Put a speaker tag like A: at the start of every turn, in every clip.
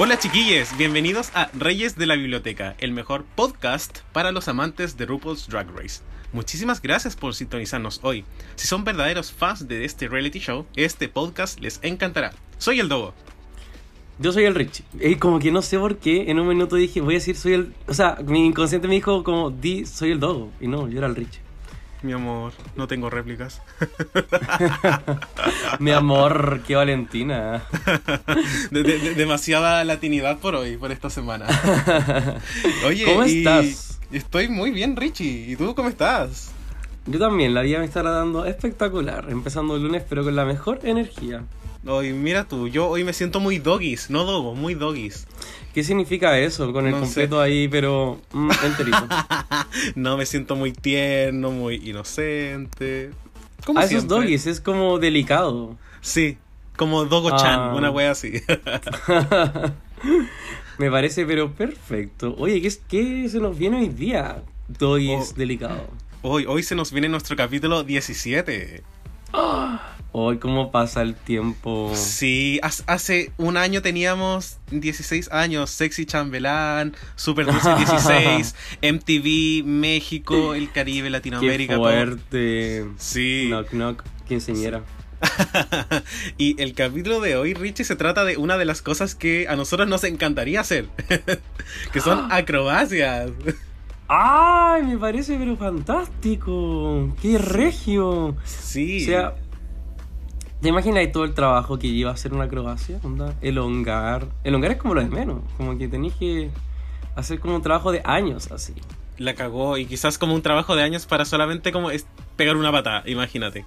A: Hola chiquillos, bienvenidos a Reyes de la Biblioteca, el mejor podcast para los amantes de RuPaul's Drag Race. Muchísimas gracias por sintonizarnos hoy. Si son verdaderos fans de este reality show, este podcast les encantará. Soy el Dogo.
B: Yo soy el Richie. Y como que no sé por qué, en un minuto dije, voy a decir soy el... O sea, mi inconsciente me dijo como, di, soy el Dogo. Y no, yo era el Richie.
A: Mi amor, no tengo réplicas.
B: Mi amor, qué Valentina.
A: De- de- de- demasiada latinidad por hoy, por esta semana. Oye,
B: ¿Cómo estás?
A: Estoy muy bien, Richie. ¿Y tú cómo estás?
B: Yo también, la vida me está dando espectacular. Empezando el lunes, pero con la mejor energía.
A: Hoy, mira tú, yo hoy me siento muy doggies, no dogo, muy doggies.
B: ¿Qué significa eso? Con el
A: No sé.
B: completo ahí, pero mm, enterito.
A: No, me siento muy tierno, muy inocente. Como
B: A esos
A: siempre.
B: doggies es como delicado.
A: Sí, como Dogo-chan,
B: Ah.
A: una wea así.
B: Me parece, pero perfecto. Oye, ¿qué, es- qué se nos viene hoy día? Doggies
A: Oh.
B: delicado.
A: hoy, hoy se nos viene nuestro capítulo 17.
B: Hoy, ¿cómo pasa el tiempo?
A: Sí, hace un año teníamos 16 años, Sexy Chambelán, Super Dulce 16, MTV, México, el Caribe,
B: Qué
A: Latinoamérica. todo.
B: fuerte.
A: Sí.
B: Knock, knock. Quinceñera.
A: y el capítulo de hoy, Richie, se trata de una de las cosas que a nosotros nos encantaría hacer, que son acrobacias.
B: ¡Ay! Me parece, pero fantástico. ¡Qué regio!
A: Sí.
B: O sea, ¿te imaginas todo el trabajo que lleva hacer una acrobacia? Onda, elongar. Elongar es como lo de menos. Como que tenés que hacer como un trabajo de años así.
A: la cagó y quizás como un trabajo de años para solamente como es pegar una patada, imagínate.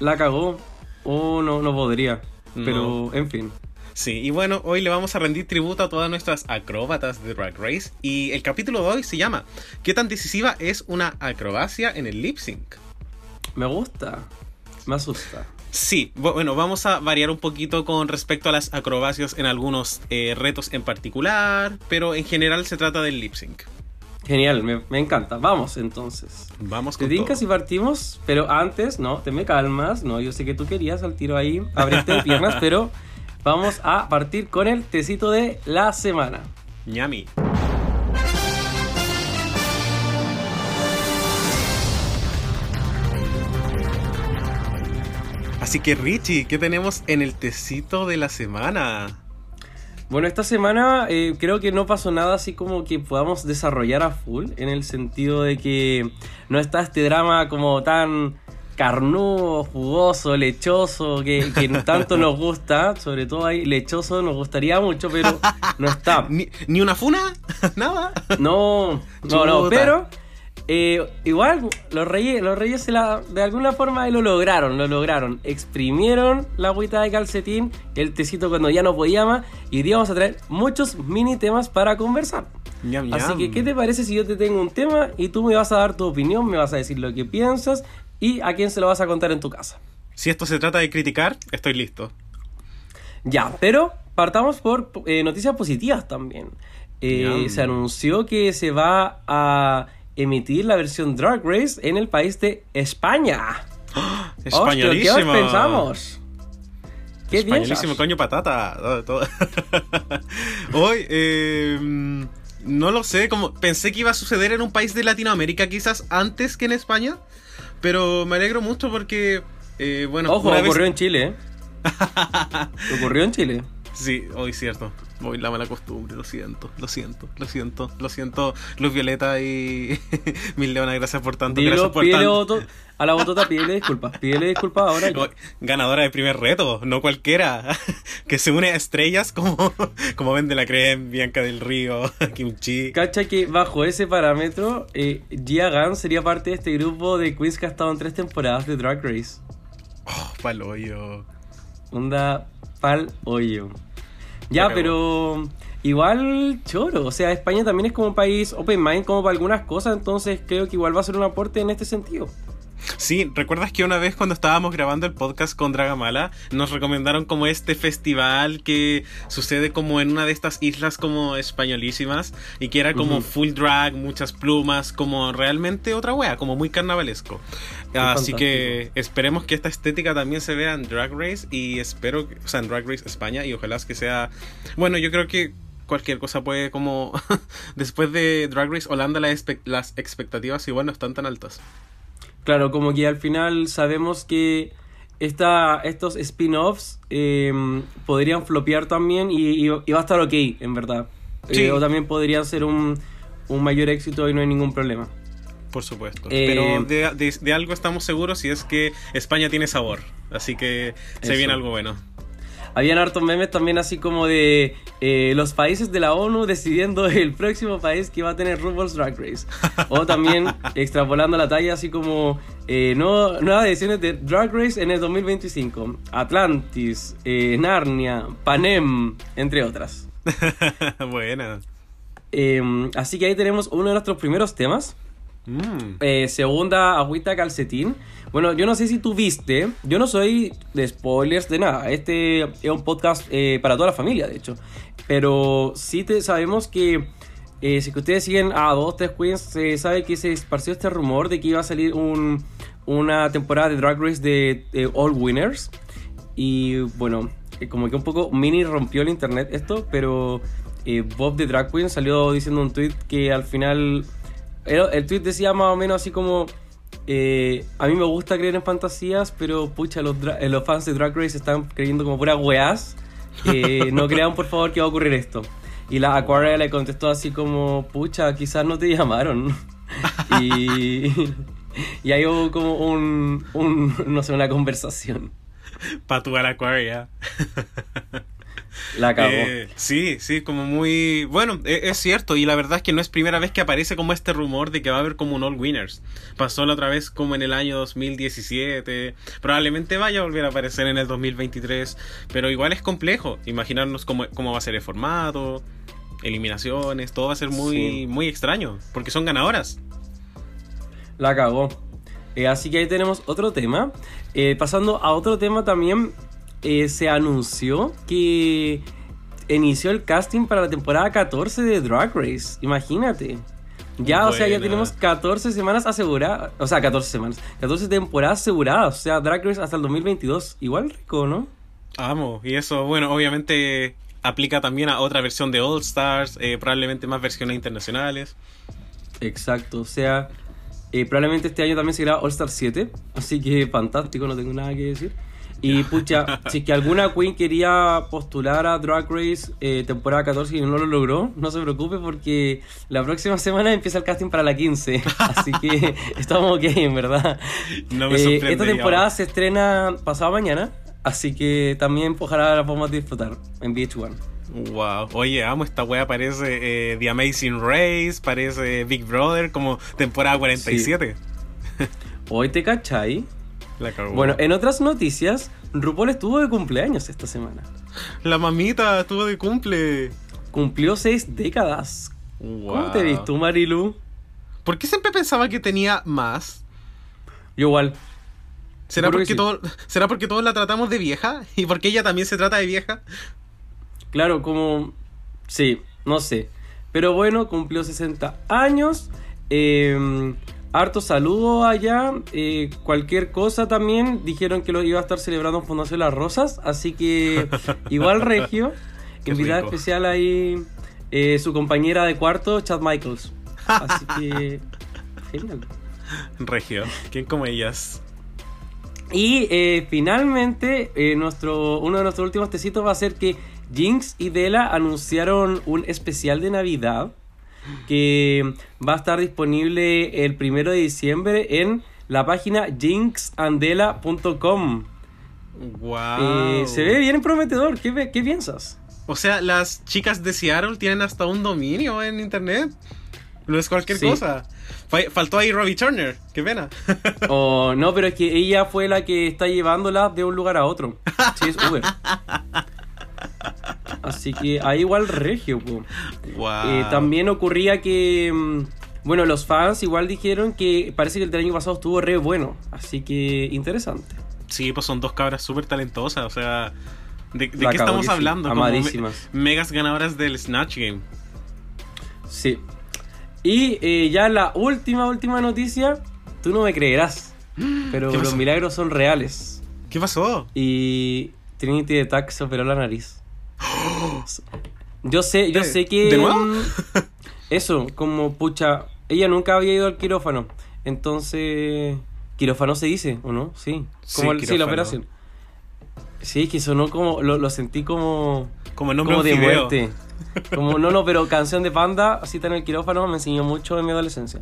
B: La cagó. Oh, no, no podría.
A: No.
B: Pero, en fin.
A: Sí, y bueno, hoy le vamos a rendir tributo a todas nuestras acróbatas de Drag Race y el capítulo de hoy se llama ¿Qué tan decisiva es una acrobacia en el lip sync?
B: Me gusta. Me asusta.
A: Sí, bu- bueno, vamos a variar un poquito con respecto a las acrobacias en algunos eh, retos en particular, pero en general se trata del lip sync.
B: Genial, me, me encanta. Vamos entonces.
A: Vamos
B: Te
A: con
B: tincas y
A: todo.
B: partimos, pero antes, no, te me calmas. No, yo sé que tú querías al tiro ahí, abrirte de piernas, pero vamos a partir con el tecito de la semana.
A: Ñami. Así que Richie, ¿qué tenemos en el tecito de la semana?
B: Bueno, esta semana eh, creo que no pasó nada así como que podamos desarrollar a full, en el sentido de que no está este drama como tan carnudo, jugoso, lechoso, que, que tanto nos gusta, sobre todo ahí lechoso nos gustaría mucho, pero no está.
A: ¿Ni, ni una funa? ¿Nada?
B: No, no, no, pero eh, igual los reyes, los reyes se la, de alguna forma lo lograron, lo lograron. Exprimieron la agüita de calcetín, el tecito cuando ya no podía más, y hoy día vamos a traer muchos mini temas para conversar. Así que, ¿qué te parece si yo te tengo un tema y tú me vas a dar tu opinión, me vas a decir lo que piensas y a quién se lo vas a contar en tu casa?
A: Si esto se trata de criticar, estoy listo.
B: Ya, pero partamos por eh, noticias positivas también. Eh, se anunció que se va a emitir la versión Drag Race en el país de España. Hostia,
A: Españolísimo.
B: ¿Qué os pensamos? ¿Qué
A: Españolísimo,
B: piensas?
A: coño, patata. Hoy, eh, no lo sé, como pensé que iba a suceder en un país de Latinoamérica quizás antes que en España, pero me alegro mucho porque, eh, bueno,
B: Ojo,
A: vez-
B: ocurrió en Chile. ¿eh? ocurrió en Chile.
A: Sí, hoy cierto. Voy la mala costumbre, lo siento, lo siento, lo siento, lo siento. Luz Violeta y Mil Leona, gracias por tanto.
B: Dilo,
A: gracias por
B: pídele
A: tanto.
B: voto- a la botota, pídele disculpas. Pídele disculpas ahora.
A: Ganadora de primer reto, no cualquiera. que se une a estrellas como, como Vende la Creme, Bianca del Río, Kimchi.
B: Cacha que bajo ese parámetro, eh, Gia Gunn sería parte de este grupo de queens que ha estado en tres temporadas de Drag Race.
A: Oh, paloyo.
B: Onda pal hoyo. Ya, pero igual choro. O sea, España también es como un país open mind como para algunas cosas, entonces creo que igual va a ser un aporte en este sentido.
A: Sí, ¿recuerdas que una vez cuando estábamos grabando el podcast con Dragamala nos recomendaron como este festival que sucede como en una de estas islas como españolísimas y que era como full drag, muchas plumas, como realmente otra wea, como muy carnavalesco. Así que esperemos que esta estética también se vea en Drag Race y espero, que, o sea, en Drag Race España y ojalá que sea, bueno, yo creo que cualquier cosa puede como después de Drag Race Holanda las expectativas igual no están tan altas.
B: Claro, como que al final sabemos que esta, estos spin-offs eh, podrían flopear también y, y- y va a estar ok, en verdad. Eh, o también podrían ser un, un mayor éxito y no hay ningún problema.
A: Por supuesto.
B: Eh,
A: Pero de, de- de algo estamos seguros y es que España tiene sabor. Así que se
B: Eso.
A: viene algo bueno.
B: Habían hartos memes también así como de eh, los países de la ONU decidiendo el próximo país que va a tener RuPaul's Drag Race. O también extrapolando la talla así como eh, no- nuevas ediciones de Drag Race en el 2025. Atlantis, eh, Narnia, Panem, entre otras.
A: Buena.
B: Eh, así que ahí tenemos uno de nuestros primeros temas.
A: Mm.
B: Eh, segunda, agüita calcetín. Bueno, yo no sé si tú viste, yo no soy de spoilers de nada. Este es un podcast eh, para toda la familia, de hecho. Pero sí te, sabemos que eh, si que ustedes siguen a dos, tres queens, se sabe que se esparció este rumor de que iba a salir un- una temporada de Drag Race de, de All Winners. Y bueno, eh, como que un poco mini rompió el internet esto, pero eh, Bob de Drag Queen salió diciendo un tweet que al final. Era- El tweet decía más o menos así como. eh, a mí me gusta creer en fantasías, pero pucha, los, eh, los fans de Drag Race están creyendo como puras weás. Eh, no crean por favor que va a ocurrir esto. Y la Aquaria le contestó así como, pucha, quizás no te llamaron. y, y ahí hubo como un, un, no sé, una conversación.
A: Patúa la Aquaria.
B: La acabó.
A: Eh, sí, sí, como muy... Bueno, e- es cierto, y la verdad es que no es primera vez que aparece como este rumor de que va a haber como un All Winners. Pasó la otra vez como en el año 2017, probablemente vaya a volver a aparecer en el 2023, pero igual es complejo imaginarnos cómo, cómo va a ser el formato, eliminaciones, todo va a ser muy,
B: Sí.
A: muy extraño, porque son ganadoras.
B: La cagó. Eh, así que ahí tenemos otro tema. Eh, pasando a otro tema también, eh, se anunció que inició el casting para la temporada 14 de Drag Race. Imagínate. Ya, o sea, ya tenemos 14 semanas aseguradas. O sea, 14 semanas. 14 temporadas aseguradas. O sea, Drag Race hasta el 2022. Igual rico, ¿no?
A: Amo, y eso, bueno, obviamente aplica también a otra versión de All Stars, eh, probablemente más versiones internacionales.
B: Exacto. O sea, eh, probablemente este año también se graba All Star 7. Así que fantástico, no tengo nada que decir. Y pucha, si es que alguna queen quería postular a Drag Race eh, temporada 14 y no lo logró, no se preocupe porque la próxima semana empieza el casting para la 15. Así que estamos ok, en verdad.
A: No me
B: Eh, esta temporada se estrena pasado mañana, así que también ojalá la podamos disfrutar en VH1.
A: Wow, oye, amo, esta wea parece eh, The Amazing Race, parece Big Brother, como temporada 47.
B: Hoy te cachai.
A: La cagó.
B: Bueno, en otras noticias, RuPaul estuvo de cumpleaños esta semana.
A: La mamita estuvo de cumple.
B: Cumplió seis décadas.
A: Wow.
B: ¿Cómo te viste tú, Marilu?
A: ¿Por qué siempre pensaba que tenía más?
B: Yo igual.
A: ¿Será
B: Seguro que
A: porque,
B: sí.
A: todo, ¿Será porque todos la tratamos de vieja? ¿Y porque ella también se trata de vieja?
B: Claro, como... Sí, no sé. Pero bueno, cumplió 60 años. Eh, harto saludo allá. eh, cualquier cosa también. Dijeron que lo iba a estar celebrando en Fundación Las Rosas. Así que igual Regio. Invitada especial ahí. eh, su compañera de cuarto, Chad Michaels. Así que... Genial.
A: Regio, ¿quién como ellas?
B: Y eh, finalmente, eh, nuestro, uno de nuestros últimos tecitos va a ser que Jinx y Dela anunciaron un especial de Navidad que va a estar disponible el primero de diciembre en la página jinxandela.com.
A: Wow.
B: Eh, se ve bien prometedor. ¿Qué, qué piensas?
A: O sea, las chicas de Seattle tienen hasta un dominio en internet. No es cualquier
B: Sí.
A: cosa. Fa- Faltó ahí Robbie Turner. Qué pena.
B: Oh, no, pero es que ella fue la que está llevándola de un lugar a otro. Sí, es Uber. Así que ahí igual regio, po.
A: wow.
B: Eh, también ocurría que, mm, bueno, los fans igual dijeron que parece que el del año pasado estuvo re bueno. Así que interesante.
A: Sí, pues son dos cabras súper talentosas. O sea, ¿de, qué estamos hablando? Como me-
B: amadísimas.
A: megas ganadoras del Snatch Game.
B: Sí. Y eh, ya la última, última noticia, tú no me creerás, pero
A: ¿Qué
B: los milagros son reales.
A: ¿Qué pasó?
B: Y Trinity de se operó la nariz. Yo sé, yo
A: ¿De-
B: sé que...
A: de nuevo?
B: mm, Eso, como pucha, ella nunca había ido al quirófano. Entonces, quirófano se dice, ¿o no? Sí.
A: Sí,
B: Como el- sí, la operación. Sí, es que sonó como, lo, lo sentí como,
A: Como el nombre
B: como
A: de
B: muerte. Como, no, no, pero canción de panda, así está en el quirófano, me enseñó mucho en mi adolescencia.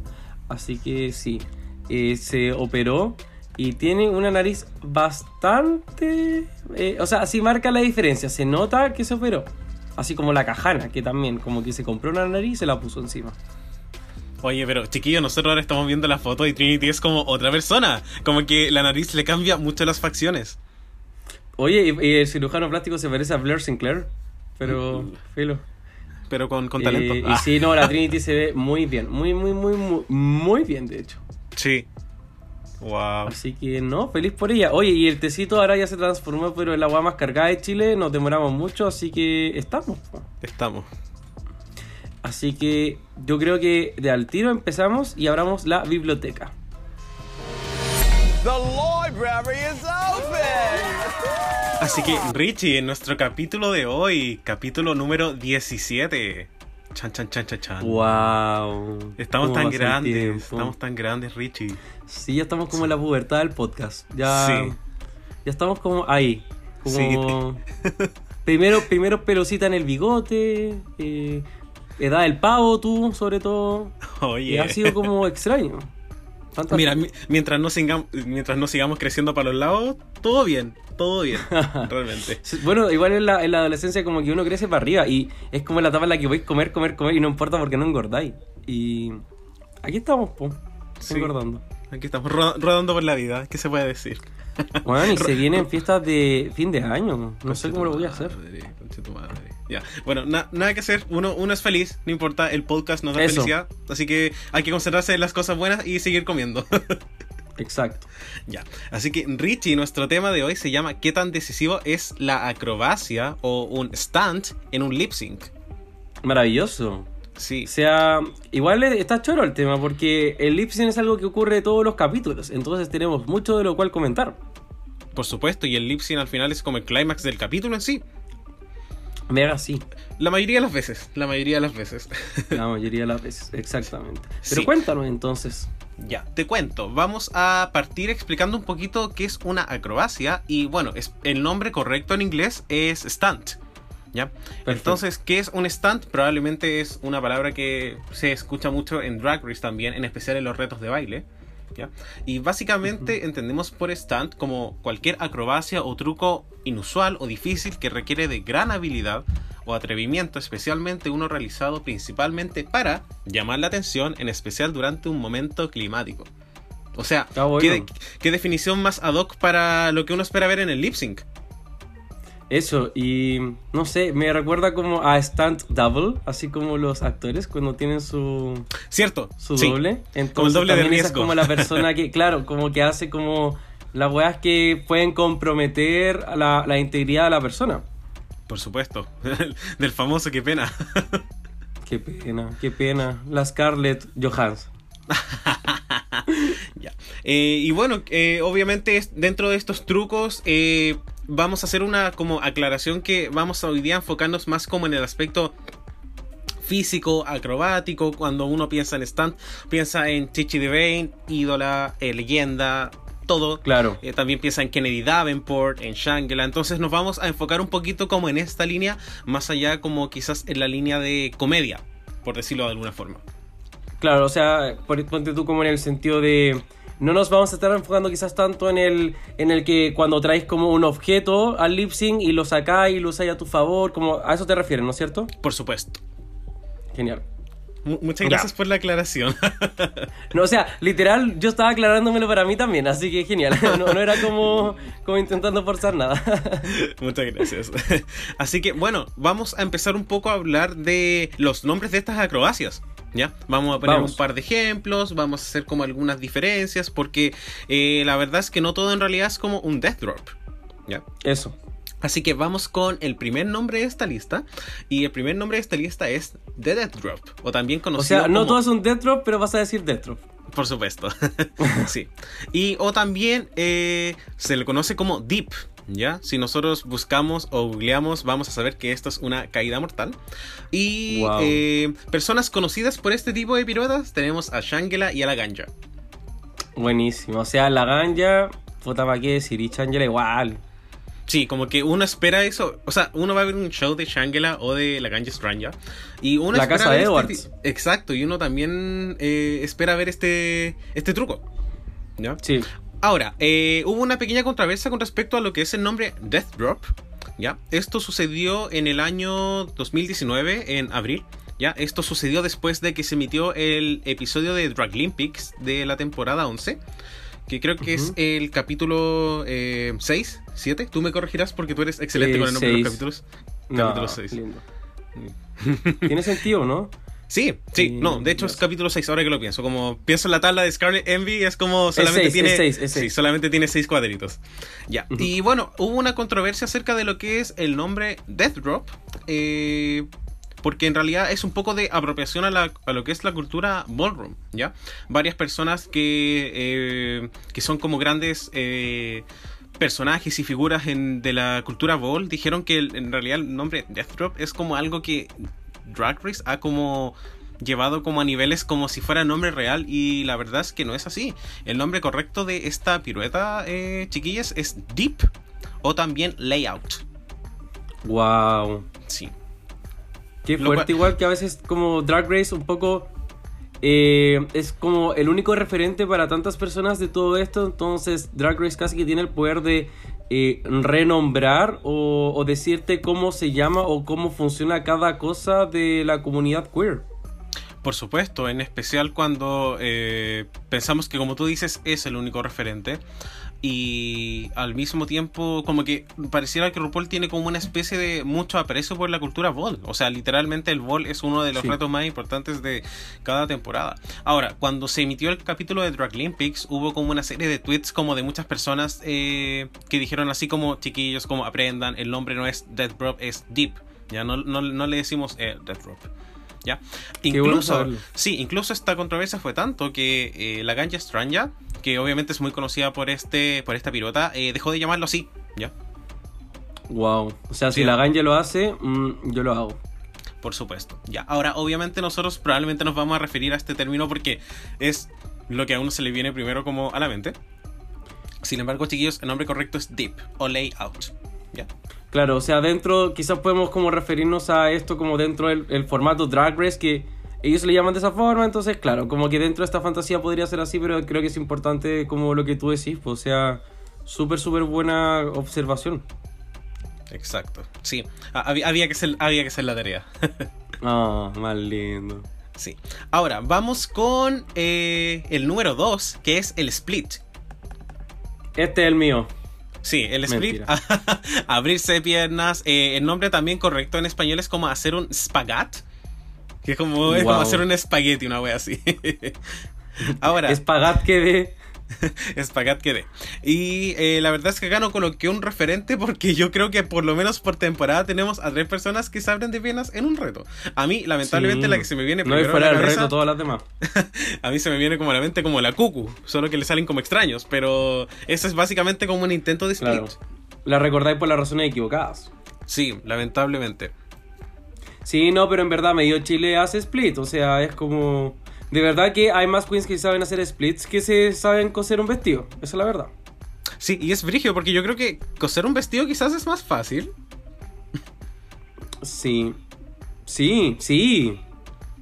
B: Así que sí, eh, se operó y tiene una nariz bastante... eh, o sea, así marca la diferencia, se nota que se operó. Así como la cajana, que también, como que se compró una nariz y se la puso encima.
A: Oye, pero chiquillo, nosotros ahora estamos viendo la foto y Trinity es como otra persona. Como que la nariz le cambia mucho las facciones.
B: Oye, y, y el cirujano plástico se parece a Blair Sinclair, pero filo.
A: Pero con, con talento.
B: Eh,
A: Ah,
B: Y sí, no, la Trinity se ve muy bien, muy, muy, muy, muy, muy bien, de hecho.
A: sí. Wow.
B: Así que no, feliz por ella. Oye, y el tecito ahora ya se transformó, pero en la agua más cargada de Chile, nos demoramos mucho, así que estamos.
A: Estamos.
B: Así que yo creo que de al tiro empezamos y abramos la biblioteca.
C: The library is open!
A: Así que, Richie, en nuestro capítulo de hoy, capítulo número 17. Chan, chan, chan, chan, chan.
B: Wow.
A: Estamos
B: ¿Cómo
A: tan grandes, estamos tan grandes, Richie.
B: Sí, ya estamos como en la pubertad del podcast. Ya,
A: Sí.
B: ya estamos como ahí. Como
A: Sí.
B: primero, primero en el bigote, eh, edad del pavo tú, sobre todo.
A: Oye.
B: Y ha sido como extraño. Fantástico.
A: Mira, mi- mientras no, sigamos, mientras no sigamos creciendo para los lados, todo bien, todo bien, realmente.
B: Bueno, igual en la, en la adolescencia como que uno crece para arriba y es como la etapa en la que vais a comer, comer, comer y no importa porque no engordáis. Y aquí estamos, po,
A: Sí.
B: engordando.
A: Aquí estamos ro- rodando por la vida, ¿qué se puede decir?
B: Bueno, y se vienen fiestas de fin de año. No sé cómo lo voy a hacer.
A: Madre, conche tu madre. Ya, bueno, na- nada que hacer, uno, uno es feliz, no importa, el podcast nos da
B: Eso.
A: felicidad, así que hay que concentrarse en las cosas buenas y seguir comiendo.
B: Exacto.
A: ya, así que Richie, nuestro tema de hoy se llama ¿Qué tan decisivo es la acrobacia o un stunt en un lip sync?
B: Maravilloso.
A: Sí,
B: O sea, igual está choro el tema porque el lip sync es algo que ocurre todos los capítulos. Entonces tenemos mucho de lo cual comentar.
A: por supuesto, y el lip sync al final es como el clímax del capítulo en sí.
B: Mega sí.
A: La mayoría de las veces, la mayoría de las veces.
B: La mayoría de las veces. Exactamente. Pero
A: Sí.
B: cuéntanos entonces.
A: Ya, te cuento. Vamos a partir explicando un poquito qué es una acrobacia. Y bueno, es, el nombre correcto en inglés es stunt. ¿Ya? Entonces, ¿qué es un stunt? Probablemente es una palabra que se escucha mucho en Drag Race también, en especial en los retos de baile. ¿Ya? Y básicamente entendemos por stunt como cualquier acrobacia o truco inusual o difícil que requiere de gran habilidad o atrevimiento, especialmente uno realizado principalmente para llamar la atención, en especial durante un momento climático. O sea,
B: Ah, bueno.
A: ¿qué, qué definición más ad hoc para lo que uno espera ver en el lip sync?
B: Eso, y no sé, me recuerda como a Stunt Double, así como los actores cuando tienen su,
A: ¿Cierto?
B: su
A: Sí.
B: doble. Entonces,
A: Como el doble de
B: también esa es como la persona que, claro, como que hace como las weas que pueden comprometer a la, la integridad de la persona.
A: Por supuesto. Del famoso, qué pena.
B: Qué pena, qué pena. La Scarlett Johansson.
A: Ya. Eh, y bueno, eh, obviamente dentro de estos trucos eh, vamos a hacer una como aclaración que vamos a hoy día enfocarnos más como en el aspecto físico, acrobático. Cuando uno piensa en stunt, piensa en Chichi DeVane, ídola, eh, leyenda, todo.
B: Claro.
A: Eh, también piensa en Kennedy Davenport, en Shangela. Entonces nos vamos a enfocar un poquito como en esta línea, más allá como quizás en la línea de comedia, por decirlo de alguna forma.
B: Claro, o sea, por- ponte tú como en el sentido de. No nos vamos a estar enfocando quizás tanto en el, en el que cuando traes como un objeto al lip sync y lo sacáis y lo usáis a tu favor, como a eso te refieres, ¿no es cierto?
A: Por supuesto.
B: Genial.
A: Mu- muchas
B: Ya.
A: gracias por la aclaración.
B: No, o sea, literal, yo estaba aclarándomelo para mí también, así que genial. No, no era como, como intentando forzar nada.
A: Muchas gracias. Así que bueno, vamos a empezar un poco a hablar de los nombres de estas acrobacias. ¿Ya? Vamos a poner
B: Vamos.
A: un par de ejemplos, vamos a hacer como algunas diferencias, porque eh, la verdad es que no todo en realidad es como un death drop. ¿Ya?
B: Eso.
A: Así que vamos con el primer nombre de esta lista. Y el primer nombre de esta lista es The Death Drop. O también
B: O
A: conocido
B: sea, no
A: como-
B: todo es un death drop, pero vas a decir death drop.
A: Por supuesto. sí. Y o también eh, se le conoce como Deep. ¿Ya? Si nosotros buscamos o googleamos, vamos a saber que esto es una caída mortal. Y
B: Wow.
A: eh, personas conocidas por este tipo de piruetas tenemos a Shangela y a la Ganja.
B: Buenísimo. O sea, la ganja, puta, ¿para qué decir? Y Changela igual.
A: Sí, como que uno espera eso. O sea, uno va a ver un show de Shangela o de la Ganja Stranja. Y uno
B: La
A: espera
B: casa
A: ver
B: de
A: este
B: Edwards.
A: Exacto, y uno también eh, espera ver este, este truco. ¿Ya?
B: Sí.
A: Ahora, eh, hubo una pequeña controversia con respecto a lo que es el nombre Death Drop. ¿ya? Esto sucedió en el año 2019, en abril. ¿ya? Esto sucedió después de que se emitió el episodio de Draglympics de la temporada 11. Que creo que es el capítulo eh, 6, 7. Tú me corregirás porque tú eres excelente
B: Eh,
A: con el nombre de los capítulos.
B: No,
A: Capítulo seis.
B: lindo. Tiene sentido, ¿no?
A: Sí, sí, no, de hecho es capítulo 6, ahora que lo pienso. Como pienso en la tabla de Scarlet Envy, es como solamente
B: seis,
A: tiene.
B: es seis, es
A: sí, solamente tiene 6 cuadritos. Ya. Y bueno, hubo una controversia acerca de lo que es el nombre Death Drop. eh, porque en realidad es un poco de apropiación a, la- a lo que es la cultura ballroom, ¿ya? Varias personas que, eh, que son como grandes eh, personajes y figuras en- de la cultura ball dijeron que el- en realidad el nombre Death Drop es como algo que Drag Race ha como llevado como a niveles como si fuera nombre real y la verdad es que no es así. El nombre correcto de esta pirueta, eh, chiquillas, es Deep o también Layout.
B: Wow.
A: Sí.
B: Qué
A: Lo
B: fuerte,
A: cual-
B: igual que a veces como Drag Race un poco eh, es como el único referente para tantas personas de todo esto, entonces Drag Race casi que tiene el poder de eh, renombrar o, decirte cómo se llama o cómo funciona cada cosa de la comunidad queer.
A: Por supuesto, en especial cuando eh, pensamos que como tú dices es el único referente y al mismo tiempo como que pareciera que RuPaul tiene como una especie de mucho aprecio por la cultura ball, o sea, literalmente el ball es uno de los
B: Sí.
A: retos más importantes de cada temporada. Ahora, cuando se emitió el capítulo de Draglympics hubo como una serie de tweets como de muchas personas eh, que dijeron así como chiquillos, como aprendan, el nombre no es Death Drop, es Deep, ya no, no, no le decimos eh, Death Drop. ¿Ya?
B: Qué bueno
A: Incluso, sí, incluso esta controversia fue tanto que eh, la Ganja Stranja, que obviamente es muy conocida por este por esta pirota, eh, dejó de llamarlo así, ¿ya?
B: Wow. O sea, si la ganja lo hace, mm, yo lo hago.
A: Por supuesto. Ya. Ahora, obviamente nosotros probablemente nos vamos a referir a este término porque es lo que a uno se le viene primero como a la mente. Sin embargo, chiquillos, el nombre correcto es Deep o Layout. ¿Ya?
B: Claro, o sea, dentro, quizás podemos como referirnos a esto como dentro del el formato Drag Race, que ellos le llaman de esa forma, entonces, claro, como que dentro de esta fantasía podría ser así, pero creo que es importante como lo que tú decís, pues, o sea, súper, súper buena observación.
A: Exacto. Sí. Había, había que, ser, había que ser la tarea.
B: Ah, más lindo.
A: sí. Ahora, vamos con eh, el número 2, que es el split.
B: Este es el mío.
A: Sí, el split, abrirse piernas. eh, el nombre también correcto en español es como hacer un spagat. Que es como, es como hacer un espagueti, una wea así. Ahora,
B: Espagat que de...
A: espagat quedé. Y eh, la verdad es que acá no coloqué un referente porque yo creo que por lo menos por temporada tenemos a tres personas que se abren de piernas en un reto. A mí, lamentablemente,
B: Sí.
A: la que se me viene
B: No,
A: primero a
B: fuera
A: cabeza,
B: reto todas las demás.
A: a mí se me viene como a la mente como la cucu, solo que le salen como extraños, pero eso es básicamente como un intento de split.
B: Claro. La recordáis por las razones equivocadas.
A: Sí, lamentablemente.
B: Sí, no, pero en verdad medio Chile hace split, o sea, es como... De verdad que hay más queens que saben hacer splits que se saben coser un vestido, esa es la verdad.
A: Sí, y es brigio porque yo creo que coser un vestido quizás es más fácil.
B: Sí. Sí, sí.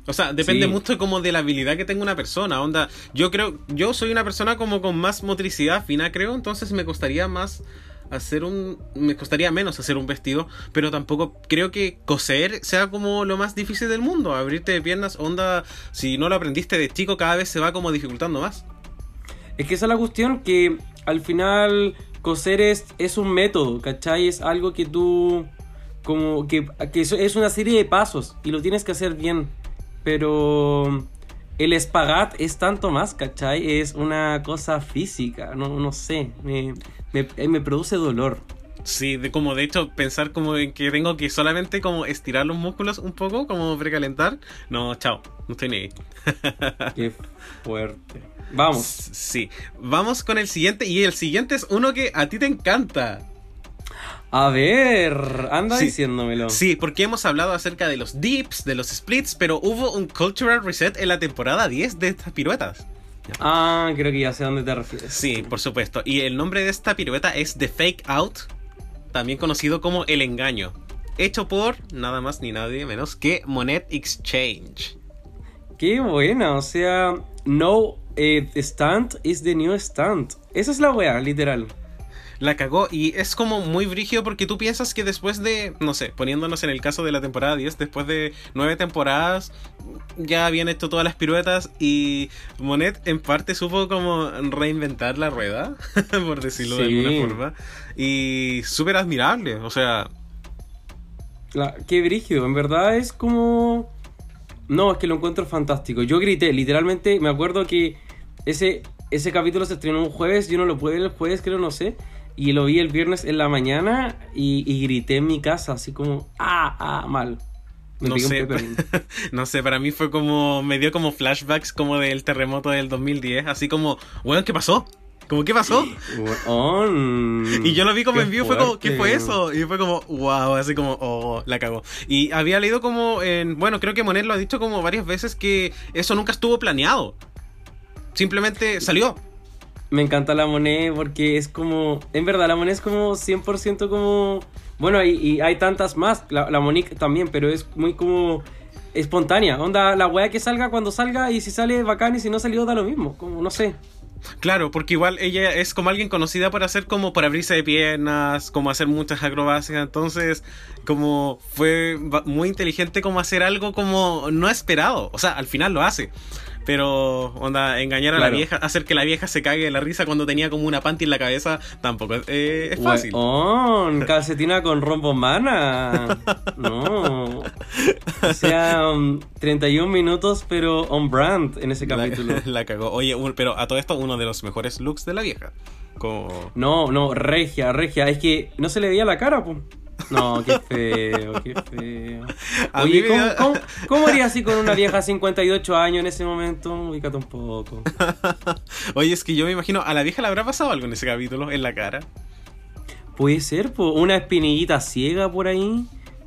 A: O sea, depende
B: Sí.
A: mucho como de la habilidad que tenga una persona. Onda, yo creo, yo soy una persona como con más motricidad fina, creo, entonces me costaría más hacer un, me costaría menos hacer un vestido, pero tampoco creo que coser sea como lo más difícil del mundo. Abrirte de piernas, onda, si no lo aprendiste de chico, cada vez se va como dificultando más.
B: Es que esa es la cuestión que al final coser es, es un método, ¿cachai? Es algo que tú como que, que es una serie de pasos y lo tienes que hacer bien. Pero el espagat es tanto más, ¿cachai? Es una cosa física, no, no sé, me, me, eh, me produce dolor.
A: Sí, de como de hecho pensar como en que tengo que solamente como estirar los músculos un poco, como precalentar. No, chao, no estoy ni ahí.
B: Qué fuerte. Vamos.
A: Sí, vamos con el siguiente y el siguiente es uno que a ti te encanta.
B: A ver, anda
A: Sí.
B: diciéndomelo.
A: Sí, porque hemos hablado acerca de los dips, de los splits, pero hubo un cultural reset en la temporada 10 de estas piruetas.
B: Ah, creo que ya sé a dónde te refieres.
A: Sí, por supuesto. Y el nombre de esta pirueta es The Fake Out, también conocido como El Engaño, hecho por nada más ni nadie menos que Monet Exchange.
B: Qué buena, o sea, no eh, stunt is the new stunt. Esa es la wea, literal.
A: La cagó y es como muy brígido porque tú piensas que después de, no sé, poniéndonos en el caso de la temporada 10, después de nueve temporadas, ya habían hecho todas las piruetas y Monet en parte supo como reinventar la rueda, por decirlo de alguna forma. Y súper admirable, o sea,
B: La, qué brígido, en verdad es como... No, es que lo encuentro fantástico. Yo grité, literalmente, me acuerdo que ese, ese capítulo se estrenó un jueves, yo no lo pude ver el jueves, creo, no sé. Y lo vi el viernes en la mañana y, y grité en mi casa, así como, ah, ah, mal. Me
A: no sé, no sé, para mí fue como, me dio como flashbacks como del terremoto del 2010, así como, weón, ¿qué pasó? Como, ¿qué pasó? Y yo lo vi como en vivo, fue como, ¿qué fue eso? Y fue como, wow, así como, oh, la cagó. Y había leído como en, bueno, creo que Monet lo ha dicho como varias veces que eso nunca estuvo planeado. Simplemente salió.
B: Me encanta la moneda porque es como. En verdad, la moneda es como 100% como. Bueno, y, hay tantas más. La, la Monique también, pero es muy como. Espontánea. Onda, la weá que salga cuando salga y si sale bacán y si no salió da lo mismo. Como, no sé.
A: Claro, porque igual ella es como alguien conocida por hacer como por abrirse de piernas, como hacer muchas acrobacias, entonces como fue muy inteligente como hacer algo como no esperado, o sea, al final lo hace. Pero, onda, engañar a la vieja, hacer que la vieja se cague de la risa cuando tenía como una panty en la cabeza, tampoco es, eh, es fácil.
B: Weón, calcetina con rombo mana. No. O sea, um, 31 minutos, pero on brand en ese capítulo.
A: La, la cagó. Oye, un- pero a todo esto, uno de los mejores looks de la vieja. Como...
B: No, no, regia, regia. Es que no se le veía la cara. No, qué feo, qué feo.
A: A
B: Oye,
A: mí
B: ¿cómo,
A: da-
B: cómo, cómo haría así con una vieja de 58 años en ese momento? Ubícate un poco.
A: Oye, es que yo me imagino, a la vieja le habrá pasado algo en ese capítulo, en la cara.
B: Puede ser, po, una espinillita ciega por ahí.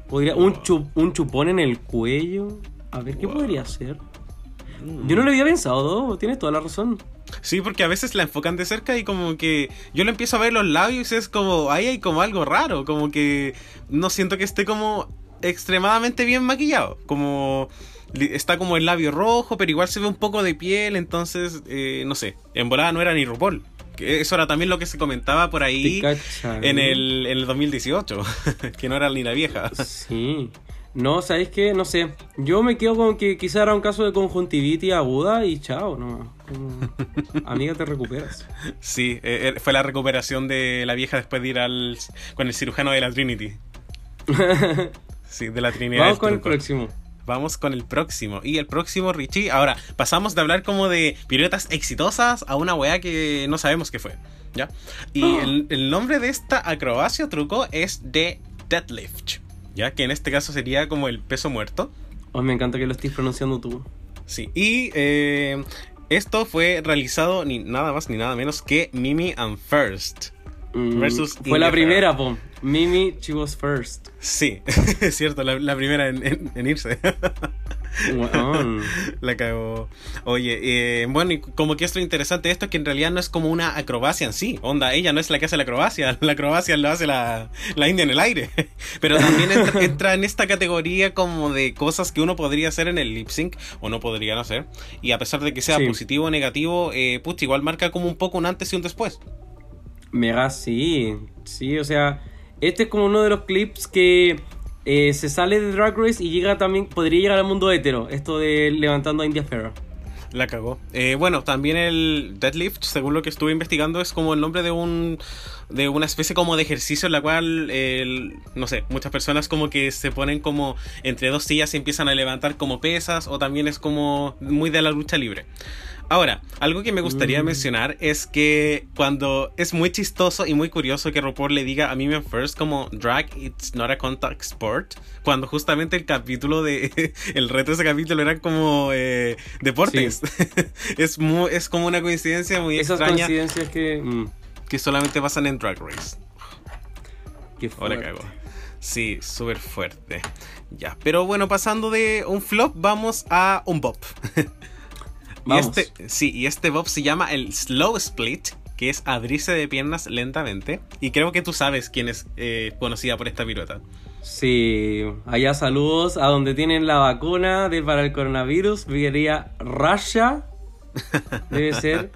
B: Podría, un, chu- un chupón en el cuello. A ver, ¿qué
A: Wow.
B: podría ser? Yo no lo había pensado, Do, tienes toda la razón.
A: Sí, porque a veces la enfocan de cerca y como que yo le empiezo a ver los labios y es como, ahí hay como algo raro, como que no siento que esté como extremadamente bien maquillado, como está como el labio rojo, pero igual se ve un poco de piel, entonces, eh, no sé, en volada no era ni RuPaul. Que eso era también lo que se comentaba por ahí en el, en el 2018, que no era ni la vieja.
B: Sí. No, ¿sabéis qué? No sé. Yo me quedo con que quizá era un caso de conjuntivitis aguda y chao, no. Amiga, te recuperas.
A: Sí, eh, eh, fue la recuperación de la vieja después de ir al, con el cirujano de la Trinity. Sí, de la Trinidad.
B: Vamos con el próximo.
A: Vamos con el próximo. Y el próximo, Richie. Ahora, pasamos de hablar como de piruetas exitosas a una weá que no sabemos qué fue. ¿Ya? Y el, el nombre de esta acrobacia o truco es de Deadlift. ¿Ya? Que en este caso sería como el peso muerto.
B: Oh, me encanta que lo estés pronunciando tú.
A: Sí. Y eh, esto fue realizado ni nada más ni nada menos que Mimi and First.
B: Mm,
A: Versus
B: Fue la primera, po. Mimi, she was first.
A: Sí, es cierto, la, la primera en, en- en irse. La cagó. Oye, eh, bueno, y como que esto es interesante esto es que en realidad no es como una acrobacia en sí. Onda, ella no es la que hace la acrobacia. La acrobacia lo hace la, la India en el aire. Pero también entra, entra en esta categoría como de cosas que uno podría hacer en el lip sync o no podrían hacer. Y a pesar de que sea
B: Sí.
A: positivo o negativo, eh, pucha, igual marca como un poco un antes y un después.
B: Mega sí, sí, o sea, este es como uno de los clips que eh, se sale de Drag Race y llega también, podría llegar al mundo hetero, esto de levantando a India Ferrer.
A: La cagó. Eh, bueno, también el deadlift, según lo que estuve investigando, es como el nombre de un de una especie como de ejercicio en la cual, el- no sé, muchas personas como que se ponen como entre dos sillas y empiezan a levantar como pesas o también es como muy de la lucha libre. Ahora, algo que me gustaría
B: Mm.
A: mencionar es que cuando es muy chistoso y muy curioso que RuPaul le diga a Mimian First como drag it's not a contact sport, cuando justamente el capítulo de el reto de ese capítulo era como eh, deportes. es muy, es como una coincidencia muy
B: Esas
A: extraña
B: coincidencias que... mm,
A: que solamente pasan en Drag Race.
B: qué
A: Ahora
B: fuerte.
A: cago. Sí, súper fuerte. Ya, pero bueno, pasando de un flop, vamos a un bop. Y
B: Vamos.
A: este, sí, y este bob se llama el slow split, que es abrirse de piernas lentamente. Y creo que tú sabes quién es eh, conocida por esta pirueta.
B: Sí, allá saludos a donde tienen la vacuna de, para el coronavirus, viviría Russia, debe ser.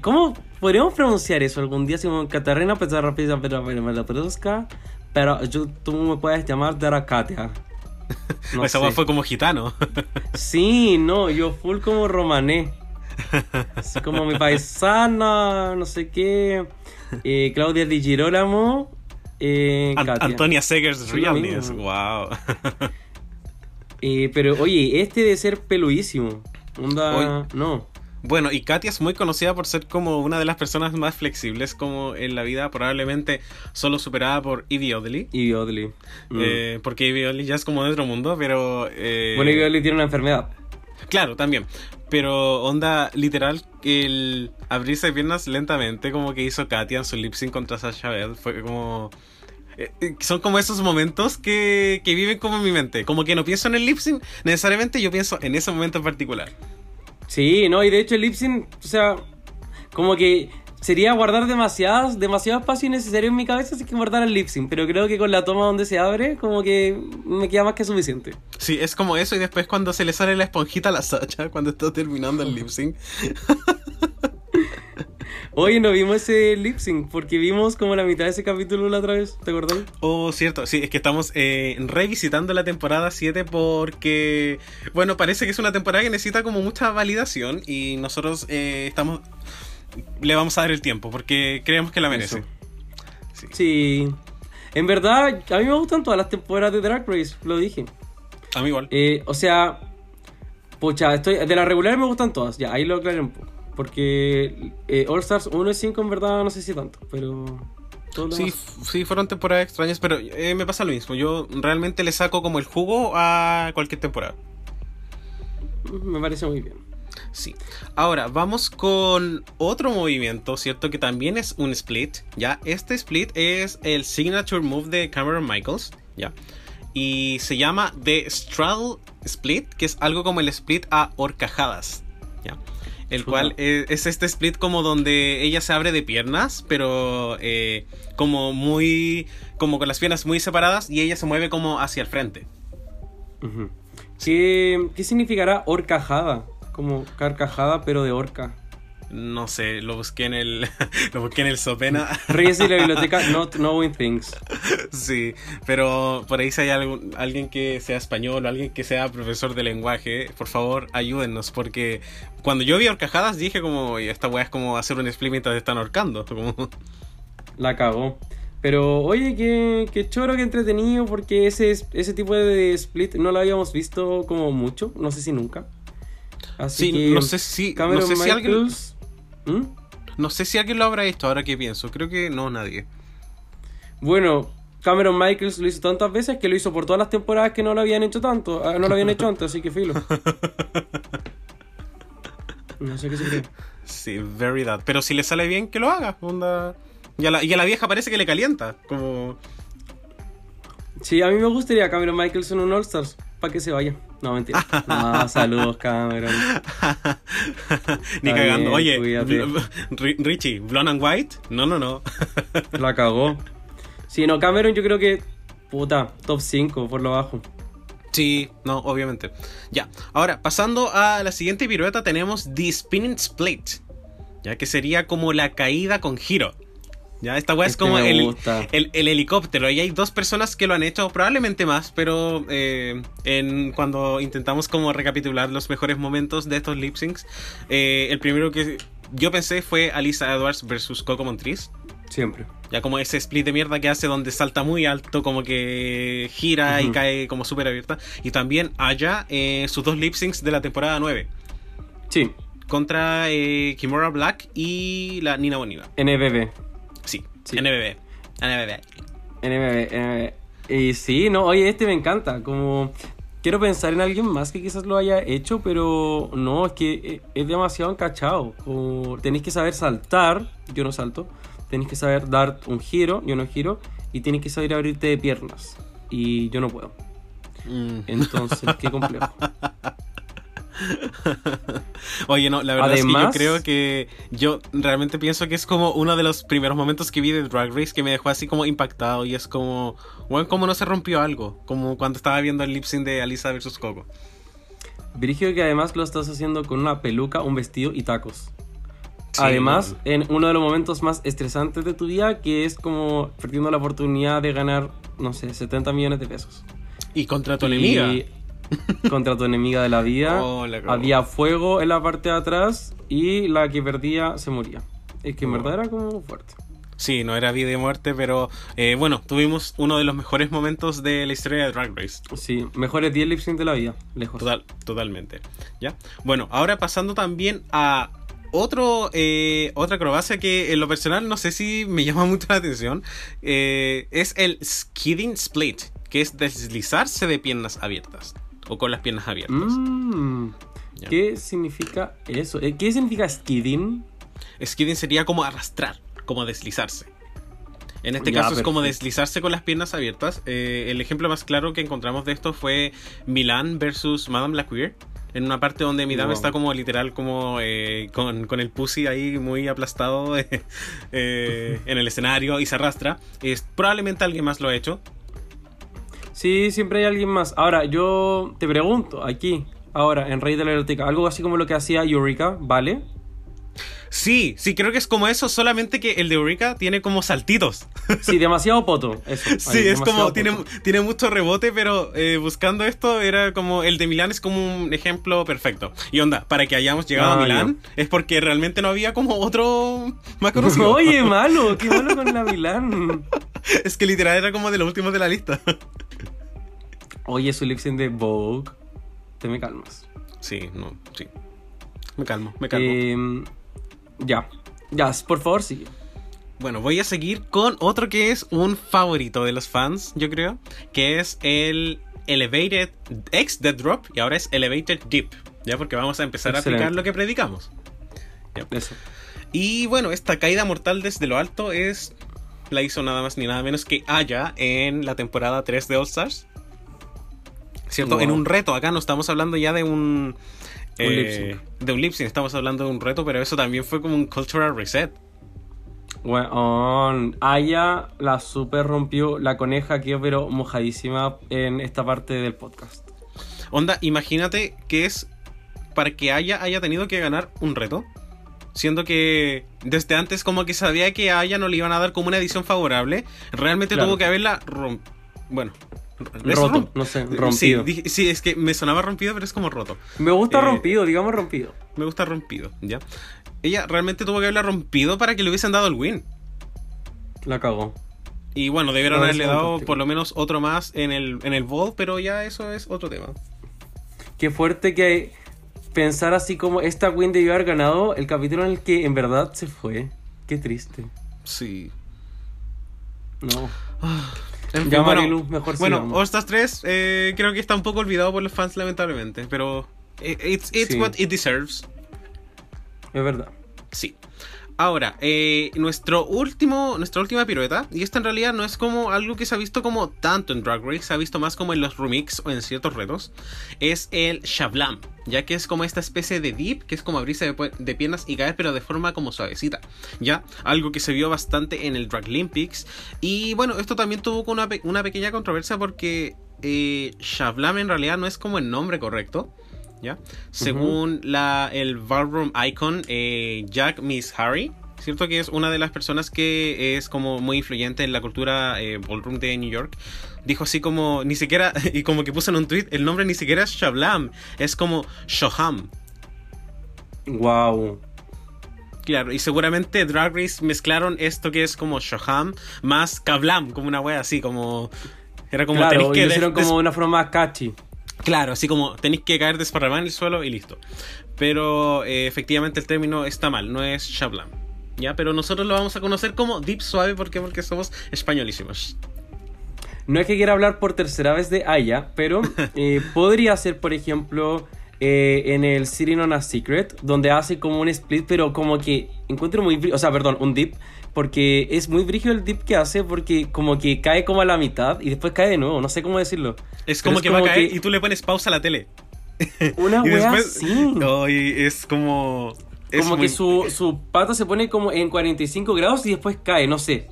B: ¿Cómo podríamos pronunciar eso algún día? Si Catarina Pisa pero me la produzca, pero yo, tú me puedes llamar Dara Katia. No
A: Esa fue como gitano.
B: Sí, no, yo full como romané. Así como mi paisana, no sé qué. Eh, Claudia Di Girolamo. Eh,
A: An-
B: Katia.
A: Antonia Segers Realness. Wow.
B: Eh, pero oye, este debe ser peludísimo. Onda. No.
A: Bueno, y Katia es muy conocida por ser como una de las personas más flexibles como en la vida, probablemente solo superada por Evie Oddly.
B: Ivy Oddly. Mm.
A: Eh, porque Evie Oddly ya es como de otro mundo, pero... eh,
B: bueno, Ivy Oddly tiene una enfermedad.
A: Claro, también. Pero onda, literal, el abrirse de piernas lentamente, como que hizo Katia en su lip sync contra Sasha Bell, fue como... eh, eh, Son como esos momentos que, que viven como en mi mente. Como que no pienso en el lip sync, necesariamente yo pienso en ese momento en particular.
B: Sí, no, y de hecho el lip sync, o sea, como que sería guardar demasiadas, demasiado espacio innecesario en mi cabeza, así que guardar el lip sync. Pero creo que con la toma donde se abre, como que me queda más que suficiente.
A: Sí, es como eso y después cuando se le sale la esponjita a la Sacha cuando está terminando el lip
B: Hoy no vimos ese lip sync porque vimos como la mitad de ese capítulo la otra vez, ¿te acordás?
A: Oh, cierto, sí, es que estamos eh, revisitando la temporada 7 porque, bueno, parece que es una temporada que necesita como mucha validación y nosotros eh, estamos, le vamos a dar el tiempo porque creemos que la merece.
B: Sí. En verdad, a mí me gustan todas las temporadas de Drag Race, lo dije.
A: A mí igual.
B: Eh, o sea, pucha, estoy, de las regulares me gustan todas, ya, ahí lo aclaré un poco. Porque eh, All Stars 1 y 5 en verdad no sé si tanto, pero...
A: Sí, sí, fueron temporadas extrañas, pero eh, me pasa lo mismo. Yo realmente le saco como el jugo a cualquier temporada.
B: Me parece muy bien.
A: Sí. Ahora, vamos con otro movimiento, ¿cierto? Que también es un split, ¿ya? Este split es el signature move de Cameron Michaels, ¿ya? Y se llama The Straddle Split, que es algo como el split a horcajadas, ¿ya? El
B: Chuta.
A: cual es, es este split como donde ella se abre de piernas, pero eh, como muy... como con las piernas muy separadas y ella se mueve como hacia el frente.
B: ¿Qué, ¿Qué significará horcajada? Como carcajada, pero de horca.
A: No sé, lo busqué en el... lo busqué en el Sopena.
B: Reyes de la biblioteca, not knowing things.
A: Sí, pero por ahí si hay algún- alguien que sea español o alguien que sea profesor de lenguaje, por favor ayúdennos, porque cuando yo vi horcajadas dije como, "Oye, esta weá es como hacer un split mientras están ahorcando. Como,
B: La cagó. Pero oye, qué, qué choro, qué entretenido, porque ese, ese tipo de split no lo habíamos visto como mucho, no sé si nunca. Así
A: sí,
B: que
A: no sé si, no
B: Cameron
A: sé si alguien,
B: ¿Mm?
A: no sé si alguien lo habrá visto ahora que pienso, creo que no nadie.
B: Bueno, Cameron Michaels lo hizo tantas veces que lo hizo por todas las temporadas que no lo habían hecho tanto, ah, no lo habían hecho antes, así que filo. No sé qué se cree.
A: Sí, very that. Pero si le sale bien, que lo haga. Onda. Y a, la, y a la vieja parece que le calienta. Como.
B: Sí, a mí me gustaría Cameron Michaels en un All Stars, para que se vaya. No, mentira. No, saludos, Cameron.
A: Ni cagando. Oye, Richie, Blonde and White? No, no, no.
B: La cagó. Sí, no, Cameron yo creo que, puta, top 5 por lo bajo.
A: Sí, no, obviamente. Ya, ahora, pasando a la siguiente pirueta, tenemos The Spinning Split. Ya que sería como la caída con giro. Ya, esta weá es
B: Este
A: como el, el, el helicóptero. Y hay dos personas que lo han hecho, probablemente más, pero eh, en, cuando intentamos como recapitular los mejores momentos de estos lip syncs, eh, el primero que yo pensé fue Alisa Edwards versus Coco Montrese.
B: Siempre.
A: Ya como ese split de mierda que hace donde salta muy alto, como que gira y cae como súper abierta. Y también Aya, eh, sus dos lip syncs de la temporada 9.
B: Sí,
A: Contra Kimura Black y la Nina Boniva.
B: NBB.
A: Sí. NBB. NBB.
B: NBB, NBB. Y sí, no, oye, este me encanta. Como quiero pensar en alguien más que quizás lo haya hecho, pero no, es que eh, es demasiado encachado. Como tenéis que saber saltar, yo no salto. Tenéis que saber dar un giro, yo no giro. Y tienes que saber abrirte de piernas. Y yo no puedo.
A: Mm.
B: Entonces, qué complejo.
A: Oye, no, la verdad
B: Además-
A: es que yo creo que yo realmente pienso que es como uno de los primeros momentos que vi de Drag Race que me dejó así como impactado y es como, bueno, como no se rompió algo, como cuando estaba viendo el lip sync de Alisa versus Coco.
B: Virgilio que además lo estás haciendo con una peluca, un vestido y tacos.
A: Sí,
B: Además, en uno de los momentos más estresantes de tu vida, que es como perdiendo la oportunidad de ganar, no sé, 70 millones de pesos.
A: Y contra tu
B: Y
A: enemiga.
B: Contra tu enemiga de la vida.
A: Oh, la
B: había fuego en la parte de atrás y la que perdía se moría. Es que en
A: Oh.
B: verdad era como fuerte.
A: Sí, no era vida y muerte, pero eh, bueno, tuvimos uno de los mejores momentos de la historia de Drag Race.
B: Sí, mejores 10 lip sync de la vida, lejos.
A: Total, totalmente. ¿Ya? Bueno, ahora pasando también a otro, eh, otra acrobacia que en lo personal no sé si me llama mucho la atención. eh, es el skidding split, que es deslizarse de piernas abiertas. O con las piernas abiertas.
B: Mm. ¿Qué significa eso? Eh, ¿Qué significa skidding?
A: Skidding sería como arrastrar, como deslizarse. En este
B: Ya,
A: caso es como deslizarse con las piernas abiertas. Eh, el ejemplo más claro que encontramos de esto fue Milan versus Madame la Queer. En una parte donde Milan
B: Wow.
A: está como literal como eh, con, con el pussy ahí muy aplastado eh, en el escenario y se arrastra. Es, probablemente alguien más lo ha hecho.
B: Sí, siempre hay alguien más. Ahora, yo te pregunto, aquí, ahora, en Rey de la Biblioteca, algo así como lo que hacía Eureka, ¿vale?
A: Sí, sí, creo que es como eso, solamente que el de Eureka tiene como saltitos.
B: Sí, demasiado poto, eso. ahí,
A: Sí, es como, tiene, tiene mucho rebote, pero eh, buscando esto era como, el de Milán es como un ejemplo perfecto. Y onda, para que hayamos llegado
B: Ah,
A: a Milán, es porque realmente no había como otro más conocido.
B: Oye, malo, qué malo con la Milán.
A: es que literal era como de los últimos de la lista.
B: Oye, su lip sync de Vogue, te me calmas.
A: sí, no, sí. Me calmo, me calmo.
B: Eh, ya, ya, por favor, sigue.
A: Bueno, voy a seguir con otro que es un favorito de los fans, yo creo, que es el Elevated ex Dead Drop y ahora es Elevated Deep, ya porque vamos a empezar a aplicar lo que predicamos.
B: Eso.
A: Y bueno, esta caída mortal desde lo alto es la hizo nada más ni nada menos que Aya en la temporada 3 de All Stars. ¿Cierto?
B: Wow.
A: En un reto, acá no estamos hablando ya de un... eh,
B: Un
A: de un lip sync, estamos hablando de un reto, pero eso también fue como un cultural reset.
B: Weón, Aya la super rompió, la coneja quedó pero mojadísima en esta parte del podcast.
A: Onda, imagínate que es para que Aya haya tenido que ganar un reto. Siendo que desde antes como que sabía que a Aya no le iban a dar como una edición favorable. Realmente
B: Claro.
A: tuvo que haberla rom- Bueno. ¿es
B: Roto, no sé, rompido.
A: sí, es que me sonaba rompido, pero es como roto.
B: Me gusta
A: Eh,
B: rompido, digamos rompido.
A: Me gusta rompido, ¿ya? Ella realmente tuvo que haberla rompido para que le hubiesen dado el win.
B: La cagó.
A: Y bueno, debieron
B: No,
A: haberle dado
B: fantástico.
A: por lo menos otro más en el, en el ball, pero ya eso es otro tema.
B: Qué fuerte que pensar así como esta win debió haber ganado el capítulo en el que en verdad se fue. Qué triste.
A: Sí.
B: No.
A: En
B: Ya,
A: bueno,
B: Marilu, mejor
A: Bueno,
B: sigamos.
A: All Stars 3 eh, creo que está un poco olvidado por los fans, lamentablemente. Pero eh, it's, it's
B: Sí.
A: what it deserves.
B: Es verdad.
A: Sí. Ahora, eh, nuestro último, nuestra última pirueta, y esta en realidad no es como algo que se ha visto como tanto en Drag Race, se ha visto más como en los remix o en ciertos retos, es el Shablam, ya que es como esta especie de dip, que es como abrirse de, piernas y caer, pero de forma como suavecita, ya, algo que se vio bastante en el Drag Olympics, y bueno, esto también tuvo una, una pequeña controversia porque eh, Shablam en realidad no es como el nombre correcto, ¿ya? Según la, el Ballroom Icon, eh, Jack Miss Harry, ¿cierto? Que es una de las personas que es como muy influyente en la cultura eh, ballroom de New York. Dijo así como, ni siquiera, y como que puso en un tweet, el nombre ni siquiera es Shablam, es como Shoham.
B: Wow.
A: Claro, y seguramente Drag Race mezclaron esto que es como Shoham más Kablam, como una wea así, como... Era como
B: Claro, y
A: que
B: lo hicieron como una forma más catchy.
A: Claro, así como tenéis que caer desparramado en el suelo y listo. Pero eh, efectivamente el término está mal, no es Shablam. ¿Ya? Pero nosotros lo vamos a conocer como Deep Suave, ¿por qué? Porque somos españolísimos.
B: No es que quiera hablar por tercera vez de Aya, pero eh, podría ser, por ejemplo, eh, en el Sitting on a Secret, donde hace como un split, pero como que encuentro muy... O sea, perdón, un dip, porque es muy brígido el dip que hace, porque como que cae como a la mitad y después cae de nuevo, no sé cómo decirlo.
A: Es como que va a caer y tú le pones pausa a la tele.
B: Una
A: y
B: wea
A: después.
B: así.
A: Ay, es como. es
B: Como
A: muy-
B: que su, su pata se pone como en 45 grados y después cae, no sé.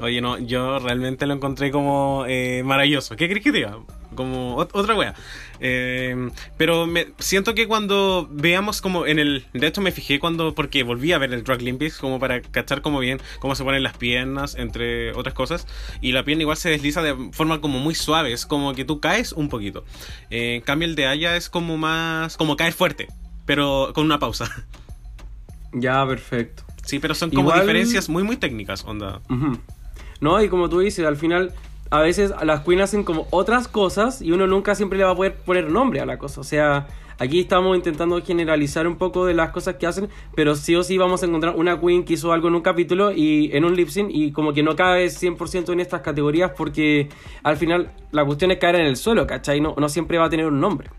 A: Oye, no, yo realmente lo encontré como eh, maravilloso. ¿Qué crees que te diga? Como ot- otra wea. Eh, pero me, siento que cuando veamos como en el... De hecho me fijé cuando... Porque volví a ver el Drag Olympics como para cachar como bien cómo se ponen las piernas, entre otras cosas. Y la pierna igual se desliza de forma como muy suave. Es como que tú caes un poquito. Eh, en cambio el de Aya es como más... Como caer fuerte. Pero con una pausa.
B: Ya, perfecto.
A: Sí, pero son como
B: Igual-
A: diferencias muy muy técnicas, onda.
B: No, y como tú dices, al final a veces las queens hacen como otras cosas y uno nunca siempre le va a poder poner nombre a la cosa. O sea, aquí estamos intentando generalizar un poco de las cosas que hacen, pero sí o sí vamos a encontrar una queen que hizo algo en un capítulo y en un lip sync y como que no cabe 100% en estas categorías porque al final la cuestión es caer en el suelo, ¿cachai? No, no siempre va a tener un nombre.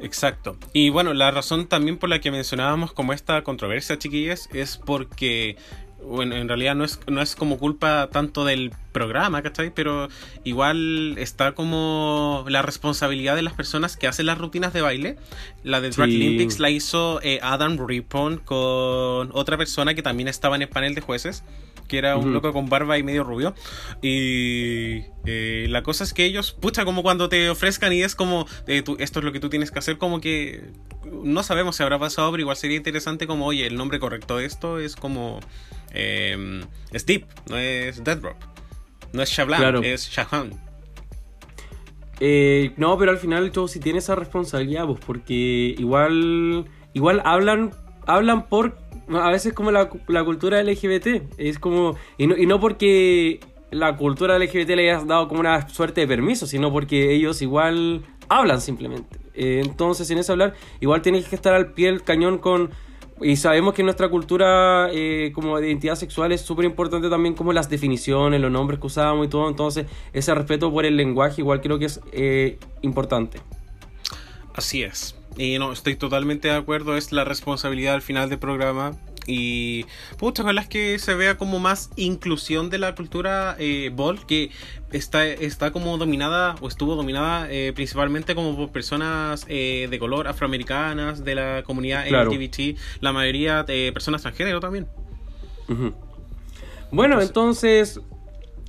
A: Exacto. Y bueno, la razón también por la que mencionábamos como esta controversia, chiquillas, es porque, bueno, en realidad no es, no es como culpa tanto del programa, ¿cachai? Pero igual está como la responsabilidad de las personas que hacen las rutinas de baile. La de Drag
B: Sí.
A: Olympics la hizo eh, Adam Rippon con otra persona que también estaba en el panel de jueces que era un loco con barba y medio rubio. Y eh, la cosa es que ellos, pucha, como cuando te ofrezcan y es como, eh, tú- esto es lo que tú tienes que hacer, como que no sabemos si habrá pasado, pero igual sería interesante como, oye, el nombre correcto de esto es como... Eh, es Deep, no es Dead Rock. No es Shablam,
B: Claro.
A: es Shahan.
B: Eh, no, pero al final Joe sí tiene esa responsabilidad, pues, porque igual, igual hablan, hablan por, a veces como la, la cultura LGBT, es como, y no, y no porque la cultura LGBT le haya dado como una suerte de permiso, sino porque ellos igual hablan simplemente. Eh, entonces, en ese hablar, igual tienes que estar al pie del cañón con... Y sabemos que nuestra cultura eh, como de identidad sexual es súper importante también como las definiciones, los nombres que usábamos y todo. Entonces, ese respeto por el lenguaje igual creo que es eh, importante.
A: Así es. Y no, estoy totalmente de acuerdo. Es la responsabilidad al final del programa. Y pucha, ojalá es que se vea como más inclusión de la cultura eh, ball, que está, está como dominada o estuvo dominada eh, principalmente como por personas eh, de color afroamericanas, de la comunidad
B: Claro.
A: LGBT, la mayoría de personas transgénero también.
B: Bueno, entonces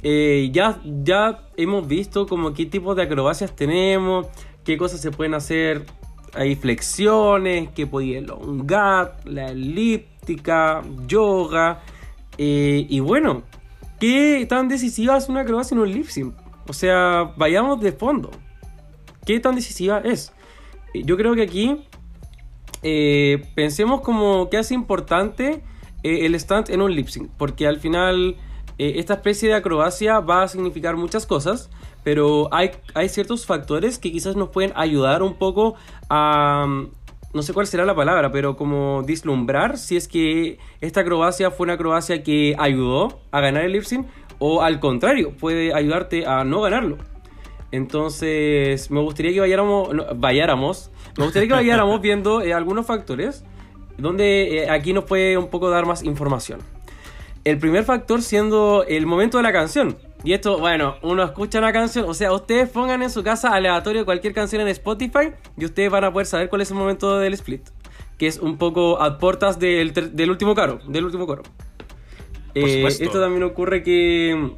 B: eh, ya, ya hemos visto como qué tipo de acrobacias tenemos, qué cosas se pueden hacer. Hay flexiones, que podía elongar, la yoga. eh, y bueno, ¿qué tan decisiva es una acrobacia en un lip sync? O sea, vayamos de fondo. ¿Qué tan decisiva es? Eh, Yo creo que aquí eh, pensemos como que hace importante el stand en un lip sync, porque al final esta especie de acrobacia va a significar muchas cosas, pero hay, hay ciertos factores que quizás nos pueden ayudar un poco a... No sé cuál será la palabra, pero como vislumbrar si es que esta acrobacia fue una acrobacia que ayudó a ganar el lip sync o al contrario, puede ayudarte a no ganarlo. Entonces, me gustaría que vayáramos, no, vayáramos, me gustaría que vayáramos viendo eh, algunos factores donde eh, aquí nos puede un poco dar más información. El primer factor siendo el momento de la canción. Y esto, bueno, uno escucha una canción, o sea, ustedes pongan en su casa aleatorio cualquier canción en Spotify y ustedes van a poder saber cuál es el momento del split. Que es un poco a portas del, del último coro, del último coro. Eh, esto también ocurre que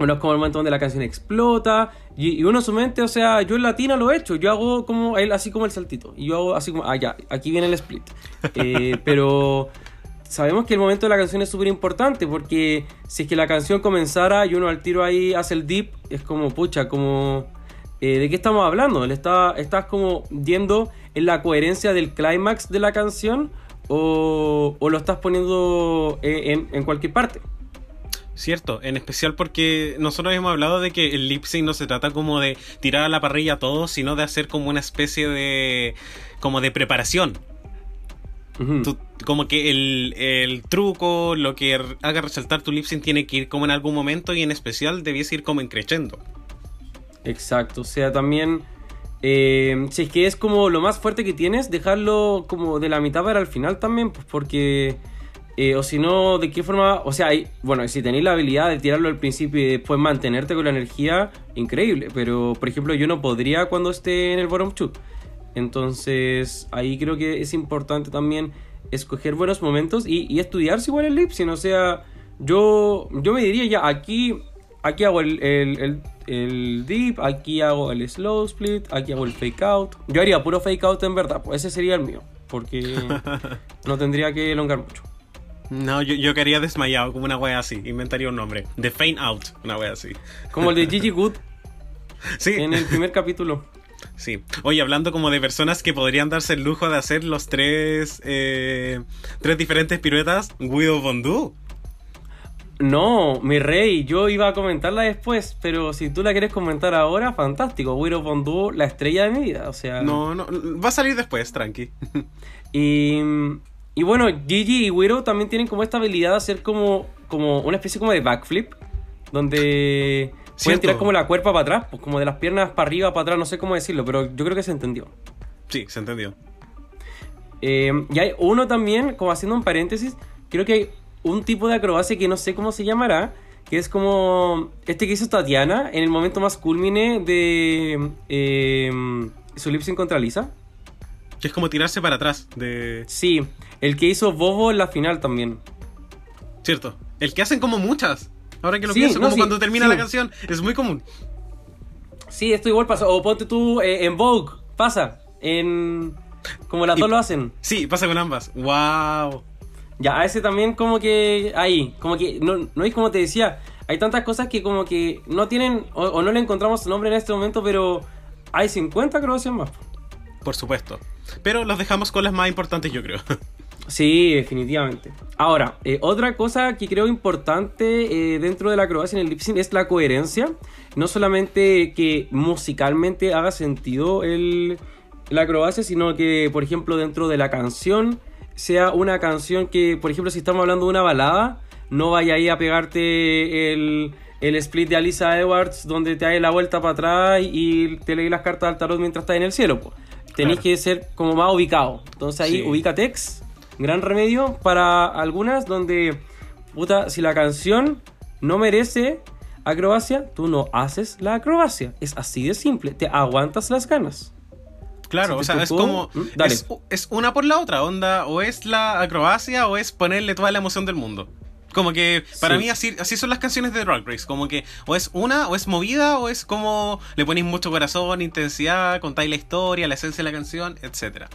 B: bueno, es como el momento donde la canción explota y, y uno en su mente, o sea, yo en latina lo he hecho, yo hago como él así como el saltito y yo hago así como, ah ya, aquí viene el split. Eh, pero sabemos que el momento de la canción es súper importante porque si es que la canción comenzara y uno al tiro ahí hace el dip, es como, pucha, como... eh, ¿De qué estamos hablando? ¿Le está, ¿Estás como yendo en la coherencia del clímax de la canción o, o lo estás poniendo en, cualquier parte?
A: Cierto, en especial porque nosotros hemos hablado de que el lip sync no se trata como de tirar a la parrilla todo, sino de hacer como una especie de como de preparación. Tú- como que el, el truco, lo que haga resaltar tu lip sync tiene que ir como en algún momento y en especial debiese ir como en crescendo.
B: Exacto, o sea, también eh, si es que es como lo más fuerte que tienes, dejarlo como de la mitad para el final también, pues porque eh, o si no, de qué forma, o sea, hay- bueno, si tenéis la habilidad de tirarlo al principio y después mantenerte con la energía, increíble, pero por ejemplo yo no podría cuando esté en el bottom two. Entonces, ahí creo que es importante también escoger buenos momentos y, y estudiarse igual el lip sync. O sea, yo, yo me diría ya, aquí, aquí hago el, el, el, el dip, aquí hago el slow split, aquí hago el fake out. Yo haría puro fake out en verdad, pues ese sería el mío, porque no tendría que elongar mucho.
A: No, yo, yo quedaría desmayado como una wea así, inventaría un nombre. The Faint Out, una wea así.
B: Como el de Gigi Good
A: Sí,
B: en el primer capítulo.
A: Sí. Oye, hablando como de personas que podrían darse el lujo de hacer los tres, eh, tres diferentes piruetas, Guido Bondú.
B: No, mi rey, yo iba a comentarla después, pero si tú la quieres comentar ahora, fantástico. Wiro Bondú, la estrella de mi vida, o sea.
A: No, no, va a salir después, tranqui.
B: Y, y bueno, Gigi y Wiro también tienen como esta habilidad de hacer como, como una especie como de backflip, donde pueden tirar como la cuerpa para atrás, pues como de las piernas para arriba, para atrás, no sé cómo decirlo, pero yo creo que se entendió.
A: Sí, se entendió.
B: Eh, y hay uno también, como haciendo un paréntesis, creo que hay un tipo de acrobacia que no sé cómo se llamará, que es como este que hizo Tatiana en el momento más culmine de eh, su lip contra Lisa.
A: Que es como tirarse para atrás, de...
B: Sí, el que hizo Bobo en la final también.
A: Cierto. El que hacen como muchas. Ahora que lo
B: Sí,
A: pienso,
B: no,
A: como
B: sí,
A: cuando termina
B: sí.
A: la canción, es muy común.
B: Sí, esto igual pasa. O ponte tú eh, en Vogue, pasa. En. Como las
A: Y-
B: dos lo hacen.
A: Sí, pasa con ambas. ¡Wow!
B: Ya, a ese también como que ahí, como que, no, no es como te decía, hay tantas cosas que como que no tienen, o, o no le encontramos nombre en este momento, pero hay 50 acrobacias más.
A: Por supuesto. Pero los dejamos con las más importantes, yo creo.
B: Sí, definitivamente. Ahora, eh, otra cosa que creo importante eh, dentro de la acrobacia en el lip sync es la coherencia. No solamente que musicalmente haga sentido el, la acrobacia, sino que, por ejemplo, dentro de la canción sea una canción que, por ejemplo, si estamos hablando de una balada, no vaya ahí a pegarte el, el split de Alisa Edwards donde te hagas la vuelta para atrás y te leí las cartas del tarot mientras estás en el cielo. po. Tenéis
A: Claro.
B: que ser como más ubicado. Entonces ahí
A: Sí.
B: ubicatex, gran remedio para algunas donde, puta, si la canción no merece acrobacia, tú no haces la acrobacia. Es así de simple, te aguantas las ganas.
A: Claro,
B: Si
A: o sea, es como.
B: dale.
A: Es, es una por la otra, onda. O es la acrobacia o es ponerle toda la emoción del mundo. Como que para
B: Sí.
A: mí así, así son las canciones de Drag Race. Como que o es una, o es movida, o es como le ponéis mucho corazón, intensidad, contáis la historia, la esencia de la canción, etcétera.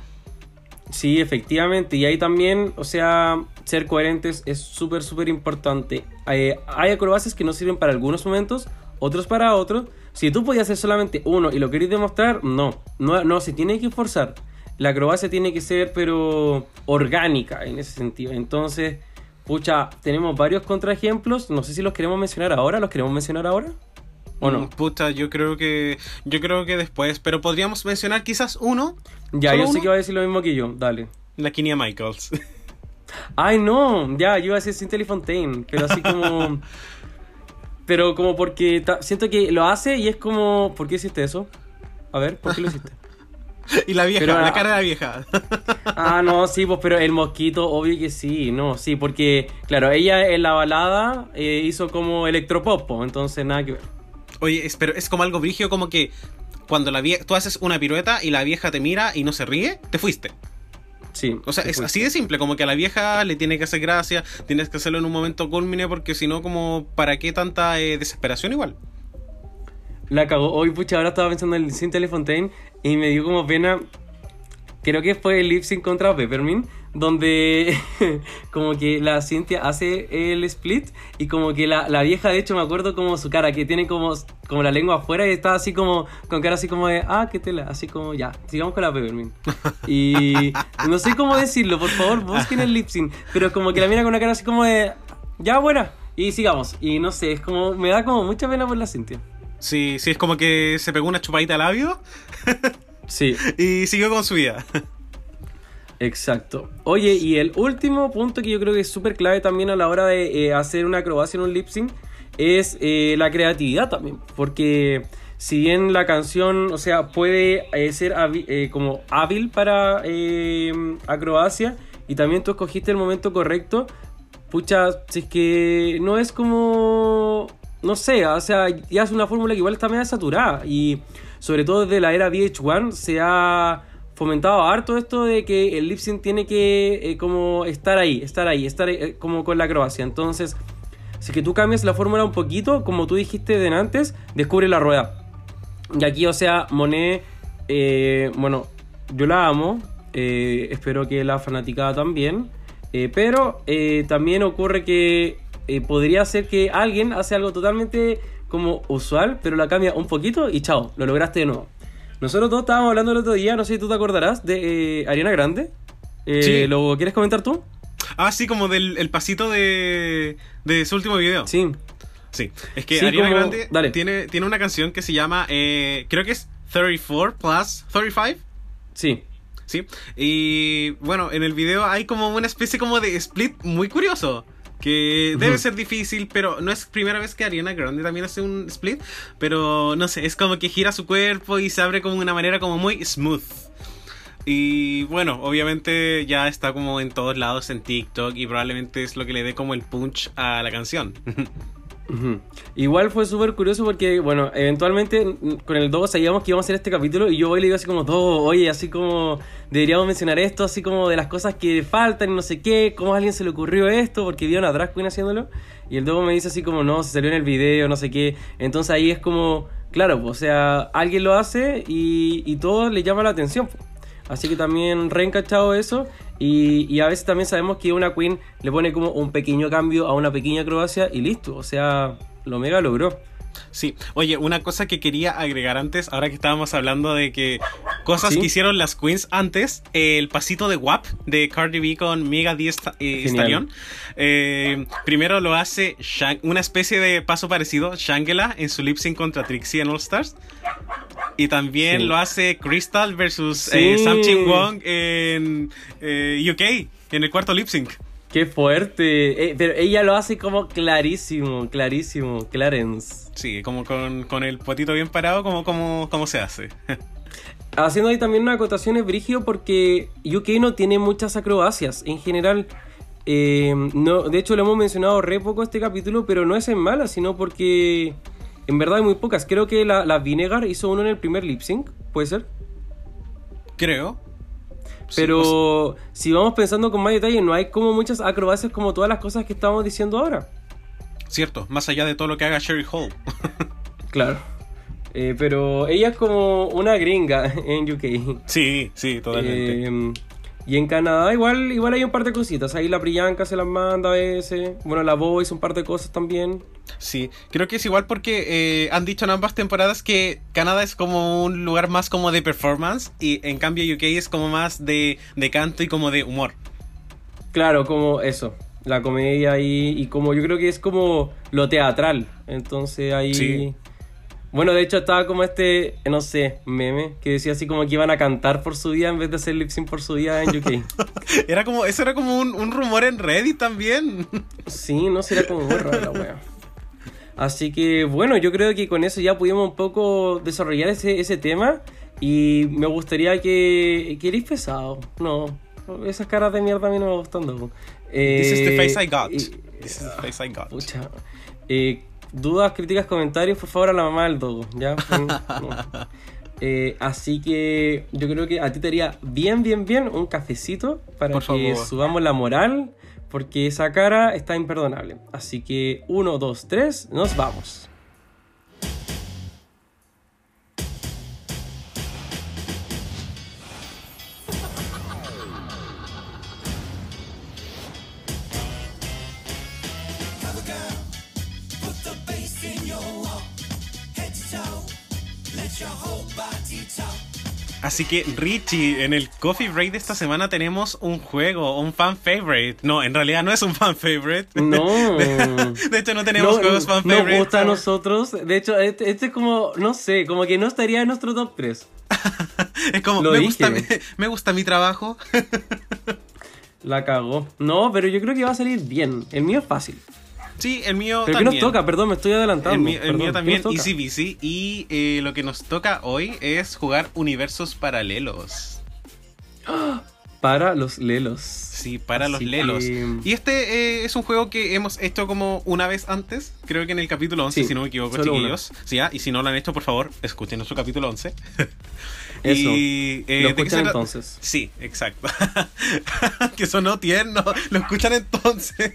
B: Sí, efectivamente. Y ahí también, o sea, ser coherentes es súper, súper importante. Eh, hay acrobacias que no sirven para algunos momentos, otros para otros. Si tú podías hacer solamente uno y lo queréis demostrar, no. No, no se tiene que forzar. La acrobacia tiene que ser, pero orgánica en ese sentido. Entonces, pucha, tenemos varios contraejemplos. No sé si los queremos mencionar ahora. ¿Los queremos mencionar ahora? ¿O no?
A: Puta, yo creo que. Yo creo que después. Pero podríamos mencionar quizás uno.
B: Ya,
A: ¿Solo
B: yo sé
A: uno?
B: que va a decir lo mismo que yo. Dale.
A: La Kinia Michaels.
B: Ay, no, ya, yo iba a decir Cynthia Fontaine, pero así como. pero como porque siento que lo hace y es como. ¿Por qué hiciste eso? A ver, ¿por qué lo hiciste?
A: Y la vieja,
B: Pero,
A: la
B: ah,
A: cara de la vieja.
B: Ah, no, sí, pues, pero el mosquito, obvio que sí, no, sí, porque, claro, ella en la balada eh, hizo como electropop, po, entonces nada que ver.
A: Oye, es, pero es como algo brigio, como que cuando la vieja, tú haces una pirueta y la vieja te mira y no se ríe, te fuiste.
B: Sí.
A: O sea,
B: se
A: es así de simple, como que a la vieja le tiene que hacer gracia, tienes que hacerlo en un momento culmine, porque si no, como, ¿para qué tanta eh, desesperación igual?
B: La cagó. Hoy, pucha, ahora estaba pensando en Cynthia Telefontaine y me dio como pena. Creo que fue el lip contra Peppermint, donde como que la Cynthia hace el split y como que la, la vieja, de hecho, me acuerdo como su cara, que tiene como, como la lengua afuera y está así como, con cara así como de, ah, qué tela, así como, ya, sigamos con la Peppermint. Y no sé cómo decirlo, por favor, busquen el lip sync, pero como que la mira con una cara así como de, ya, buena, y sigamos. Y no sé, es como, me da como mucha pena por la Cynthia.
A: Sí, sí, es como que se pegó una chupadita al labio
B: Sí,
A: y siguió con su vida.
B: exacto. Oye, y el último punto que yo creo que es súper clave también a la hora de eh, hacer una acrobacia en un lip sync es eh, la creatividad también. Porque si bien la canción, o sea, puede eh, ser como hábil para eh, acrobacia y también tú escogiste el momento correcto, pucha, si es que no es como. No sé, o sea, ya es una fórmula que igual está media saturada. Y sobre todo desde la era VH1 se ha fomentado harto esto de que el lip sync tiene que eh, como estar ahí, estar ahí, estar ahí, eh, como con la acrobacia. Entonces, si que tú cambias la fórmula un poquito, como tú dijiste de antes, descubre la rueda. Y aquí, o sea, Monet, eh, bueno, yo la amo, eh, espero que la fanaticada también, pero también ocurre que podría ser que alguien hace algo totalmente como usual, pero la cambia un poquito y chao, lo lograste de nuevo. Nosotros todos estábamos hablando el otro día, no sé si tú te acordarás, de eh, Ariana Grande. Eh,
A: Sí.
B: ¿Lo quieres comentar tú?
A: Ah, sí, como del el pasito de, de su último video.
B: Sí.
A: Sí, es que
B: Sí,
A: Ariana
B: como-
A: Grande
B: dale.
A: tiene, tiene una canción que se llama, eh, creo que es 34 plus 35.
B: Sí.
A: Sí, y bueno, en el video hay como una especie como de split muy curioso. Que debe ser difícil, pero no es primera vez que Ariana Grande también hace un split. Pero no sé, es como que gira su cuerpo y se abre como de una manera como muy smooth. Y bueno, obviamente ya está como en todos lados en TikTok y probablemente es lo que le dé como el punch a la canción.
B: Igual fue súper curioso porque, bueno, eventualmente con el Dogo sabíamos que íbamos a hacer este capítulo y yo hoy le digo así como, Dogo, oye, así como deberíamos mencionar esto, así como de las cosas que faltan y no sé qué, cómo a alguien se le ocurrió esto, porque vieron a Drag Queen haciéndolo. Y el Dogo me dice así como, no, se salió en el video, no sé qué. Entonces ahí es como, claro, o sea, alguien lo hace y, y todo le llama la atención. Así que también reencachado eso. Y, y a veces también sabemos que una queen le pone como un pequeño cambio a una pequeña acrobacia y listo. O sea, lo mega logró.
A: Sí, oye, una cosa que quería agregar antes, ahora que estábamos hablando de que cosas
B: ¿Sí?
A: que hicieron las queens antes, el pasito de WAP de Cardi B con Mega Sta- eh. Stallion. Eh, primero lo hace Shang- una especie de paso parecido, Shangela, en su lip sync contra Trixie en All Stars. Y también
B: Sí.
A: lo hace Crystal versus
B: Sí.
A: eh, Sam Chin Wong en eh, UK, en el cuarto lip sync.
B: Qué fuerte. Pero ella lo hace como clarísimo, clarísimo. Clarence.
A: Sí, como con, con el potito bien parado, como, como, como se hace.
B: Haciendo ahí también una acotación es brigio porque UK no tiene muchas acrobacias. En general, eh, no, de hecho lo hemos mencionado re poco este capítulo, pero no es en mala, sino porque en verdad hay muy pocas. Creo que la, la Vinegar hizo uno en el primer lip sync, puede ser.
A: Creo.
B: Pero
A: sea,
B: si vamos pensando con más detalle, no hay como muchas acrobacias como todas las cosas que estamos diciendo ahora.
A: Cierto, más allá de todo lo que haga Sherry Hall.
B: Claro. Eh, pero ella es como una gringa en UK.
A: Sí, sí, totalmente.
B: Eh, y en Canadá igual, igual hay un par de cositas. Ahí la Priyanka se las manda a veces. Bueno, la Boy un par de cosas también.
A: Sí, creo que es igual porque eh, han dicho en ambas temporadas que Canadá es como un lugar más como de performance y en cambio UK es como más de, de canto y como de humor.
B: Claro, como eso. La comedia ahí. Y como yo creo que es como lo teatral. Entonces ahí.
A: Sí.
B: Bueno, de hecho estaba como este, no sé, meme, que decía así como que iban a cantar por su día en vez de hacer lip sync por su día en UK.
A: Era como, eso era como un, un rumor en Reddit también.
B: Sí, no será como muy raro la wea. Así que bueno, yo creo que con eso ya pudimos un poco desarrollar ese, ese tema. Y me gustaría que. que eres pesado. No. Esas caras de mierda a mí no me gustan. No.
A: This is the
B: Eh,
A: face I got. This is the face I got.
B: Pucha. Eh, dudas, críticas, comentarios, por favor, a la mamá del dogo, ¿ya? No. Eh, así que yo creo que a ti te haría bien, bien, bien un cafecito para
A: Por
B: que
A: favor.
B: subamos la moral, porque esa cara está imperdonable. Así que, uno, dos, tres, nos vamos.
A: Así que Richie, en el Coffee Break de esta semana tenemos un juego, un fan favorite. No, en realidad no es un fan favorite.
B: No.
A: De hecho, no tenemos juegos fan
B: nos
A: favorite.
B: gusta a nosotros. De hecho, este, este es como, no sé, como que no estaría en nuestro top 3.
A: es como,
B: Lo
A: me gusta, mi, me gusta mi trabajo.
B: La cagó. No, pero yo creo que va a salir bien. El mío es fácil.
A: Sí, el mío
B: ¿Pero qué
A: también.
B: nos toca? Perdón, me estoy adelantando.
A: El mío, el mío
B: ¿qué
A: también, easy busy. Y eh, lo que nos toca hoy es jugar universos paralelos.
B: Para los lelos.
A: Sí, para los lelos.
B: que-
A: Y este eh, es un juego que hemos hecho como una vez antes, creo que en el capítulo 11,
B: Sí,
A: si no me equivoco, chiquillos. Sí, ah, y si no lo han hecho, por favor, escuchen nuestro capítulo 11.
B: Eso.
A: Y, eh,
B: Lo
A: ¿de qué
B: escuchan entonces.
A: Sí, exacto. que sonó tierno. Lo escuchan entonces.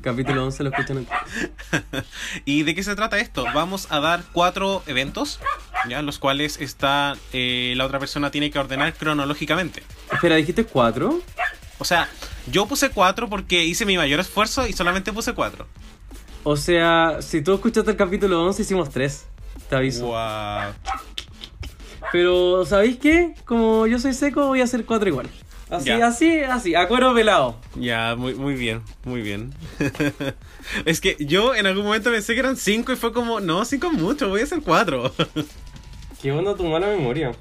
B: Capítulo 11 lo escuchan en...
A: ¿Y de qué se trata esto? Vamos a dar cuatro eventos, ya los cuales está eh, la otra persona tiene que ordenar cronológicamente.
B: Espera, ¿dijiste 4?
A: O sea, yo puse cuatro porque hice mi mayor esfuerzo y solamente puse cuatro.
B: O sea, si tú escuchaste el capítulo 11, hicimos 3. Te aviso.
A: Wow.
B: Pero, ¿sabéis qué? Como yo soy seco, voy a hacer 4 igual. Así,
A: Ya.
B: así, así. A cuero pelado.
A: Ya, muy, muy bien, muy bien. es que yo en algún momento pensé que eran cinco y fue como, no, cinco es mucho, voy a hacer cuatro.
B: ¿Qué onda tu mala memoria?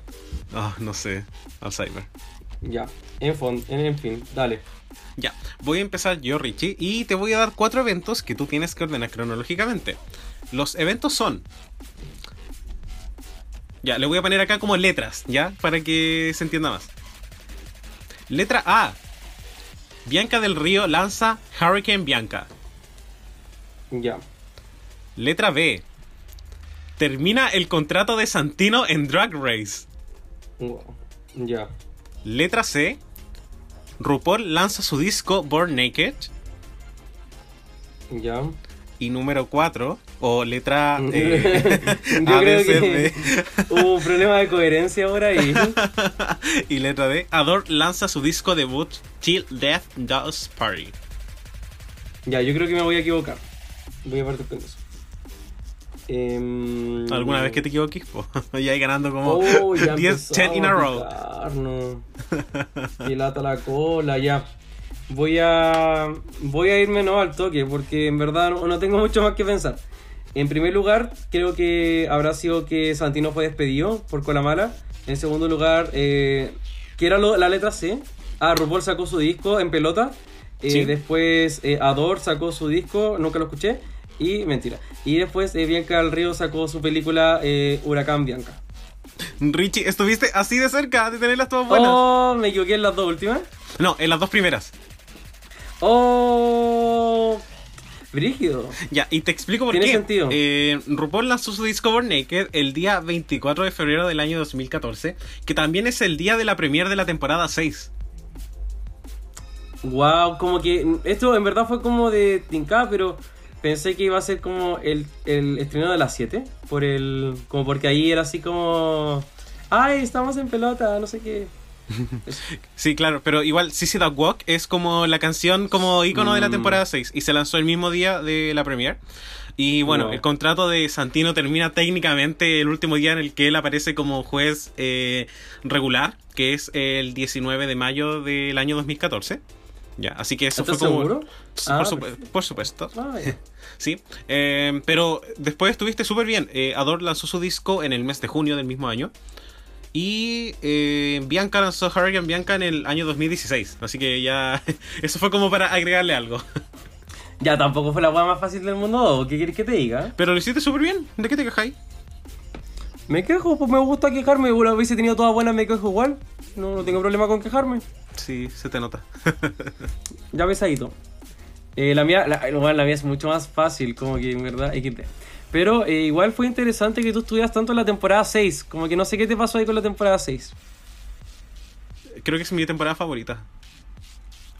A: Ah, no sé, Alzheimer.
B: Ya. En, fon- en, en fin, dale.
A: Ya, voy a empezar yo, Richie, y te voy a dar cuatro eventos que tú tienes que ordenar cronológicamente. Los eventos son. Ya, le voy a poner acá como letras, ¿ya? Para que se entienda más. Letra A. Bianca del Río lanza Hurricane Bianca.
B: Ya.
A: Letra B. Termina el contrato de Santino en Drag Race.
B: Ya.
A: Letra C. RuPaul lanza su disco Born Naked.
B: Ya.
A: Y número 4, o letra eh,
B: Yo creo que hubo un problema de coherencia por ahí.
A: y letra D. Adore lanza su disco debut Till Death Does Party.
B: Ya, yo creo que me voy a equivocar. Voy a partir con eso. Em,
A: ¿Alguna vez que te equivoques? Po, ya hay ganando como
B: Oh, ya
A: 10, 10 in a row.
B: No. Qué lata la cola, ya. Voy a. Voy a irme no al toque, porque en verdad no, no tengo mucho más que pensar. En primer lugar, creo que habrá sido que Santino fue despedido por cola mala. En segundo lugar, eh, que era lo- la letra C. Ah, RuPaul sacó su disco en pelota. Eh,
A: Sí.
B: Después eh, Ador sacó su disco, nunca lo escuché. Y mentira. Y después eh, Bianca del Río sacó su película eh, Huracán Bianca.
A: Richie, estuviste así de cerca de tenerlas todas buenas.
B: Oh, me equivoqué en las dos últimas.
A: No, en las dos primeras.
B: Oh, brígido.
A: Ya, y te explico por
B: Tiene
A: qué.
B: sentido.
A: Eh, RuPaul lanzó su disco Born Naked el día 24 de febrero del año 2014, que también es el día de la premiere de la temporada 6.
B: Wow, como que esto en verdad fue como de Tinka, pero pensé que iba a ser como el, el estreno de las 7. Por el. Como porque ahí era así como. Ay, estamos en pelota, no sé qué.
A: Sí, claro, pero igual CC Dog Walk es como la canción como icono de la
B: Mm.
A: temporada 6 y se lanzó el mismo día de la premiere. Y bueno, el contrato de Santino termina técnicamente el último día en el que él aparece como juez eh, regular, que es el 19 de mayo del año 2014. Ya, así que eso
B: ¿Estás
A: fue como...
B: seguro? Ah,
A: por, supu-
B: perfecto.
A: por supuesto.
B: Ah.
A: Sí, eh, pero después estuviste súper bien. Eh, Adore lanzó su disco en el mes de junio del mismo año. Y eh, Bianca lanzó Hurricane Bianca en el año 2016. Así que ya. Eso fue como para agregarle algo.
B: Ya tampoco fue la hueá más fácil del mundo, ¿o ¿qué quieres que te diga?
A: Pero lo hiciste súper bien. ¿De qué te quejáis?
B: Me quejo, pues me gusta quejarme. Vez he tenido todas buenas, me quejo igual. No, no tengo problema con quejarme.
A: Sí, se te nota.
B: Ya pesadito. Eh, la mía, la, bueno, la mía es mucho más fácil, como que en verdad, XD. Pero eh, igual fue interesante que tú estuvieras tanto en la temporada 6. Como que no sé qué te pasó ahí con la temporada 6.
A: Creo que es mi temporada favorita.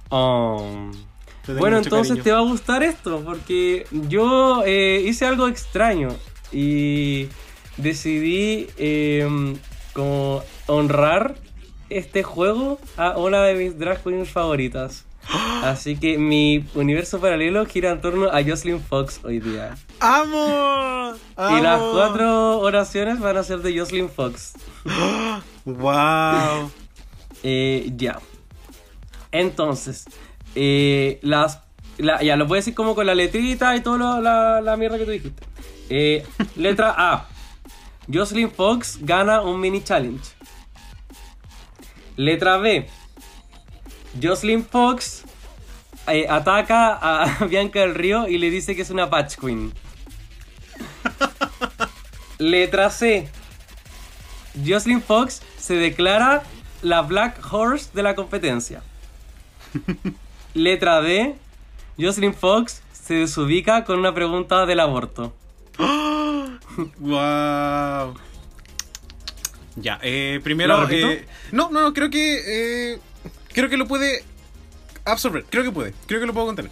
A: Tengo
B: Bueno, entonces
A: cariño.
B: te va a gustar esto, porque yo eh, hice algo extraño y decidí eh, como honrar este juego a una de mis drag queens favoritas. Así que mi universo paralelo gira en torno a Jocelyn Fox hoy día.
A: ¡Amo!
B: Y las cuatro oraciones van a ser de Jocelyn Fox.
A: ¡Wow!
B: Eh, ya. Entonces, eh, las. la- ya, lo voy a decir como con la letrita y toda la, la mierda que tú dijiste. Eh, letra A. Jocelyn Fox gana un mini challenge. Letra B. Jocelyn Fox eh, ataca a Bianca del Río y le dice que es una patch queen. Letra C. Jocelyn Fox se declara la Black Horse de la competencia. Letra D. Jocelyn Fox se desubica con una pregunta del aborto.
A: ¡Wow! Ya, eh, primero. Eh, no, no, no, creo que. eh, creo que lo puede absorber. Creo que puede. Creo que lo puedo contener.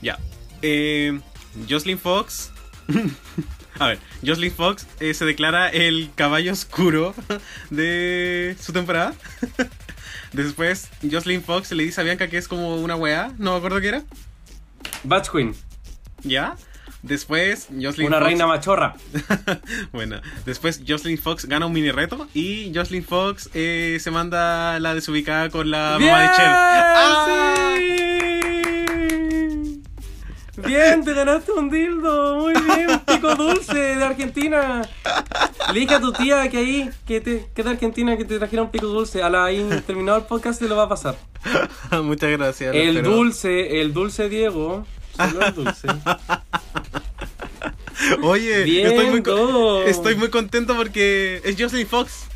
A: Ya. Eh, Jocelyn Fox. A ver, Jocelyn Fox eh, se declara el caballo oscuro de su temporada. Después, Jocelyn Fox le dice a Bianca que es como una weá. No me acuerdo qué era.
B: Batch Queen,
A: ¿Ya? Después, Jocelyn
B: una
A: Fox.
B: reina machorra.
A: bueno, después Jocelyn Fox gana un mini reto y Jocelyn Fox eh, se manda la desubicada con la
B: ¡Bien!
A: mamá de Cher. ¡Ah!
B: ¡Sí! Bien, te ganaste un dildo. Muy bien, pico dulce de Argentina. Le dije a tu tía que ahí, que, te, que de Argentina, que te trajera un pico dulce. A la terminado el podcast, te lo va a pasar.
A: Muchas gracias.
B: El dulce, el dulce Diego.
A: Oye,
B: Bien,
A: estoy, muy estoy contento porque es Jocelyn Fox.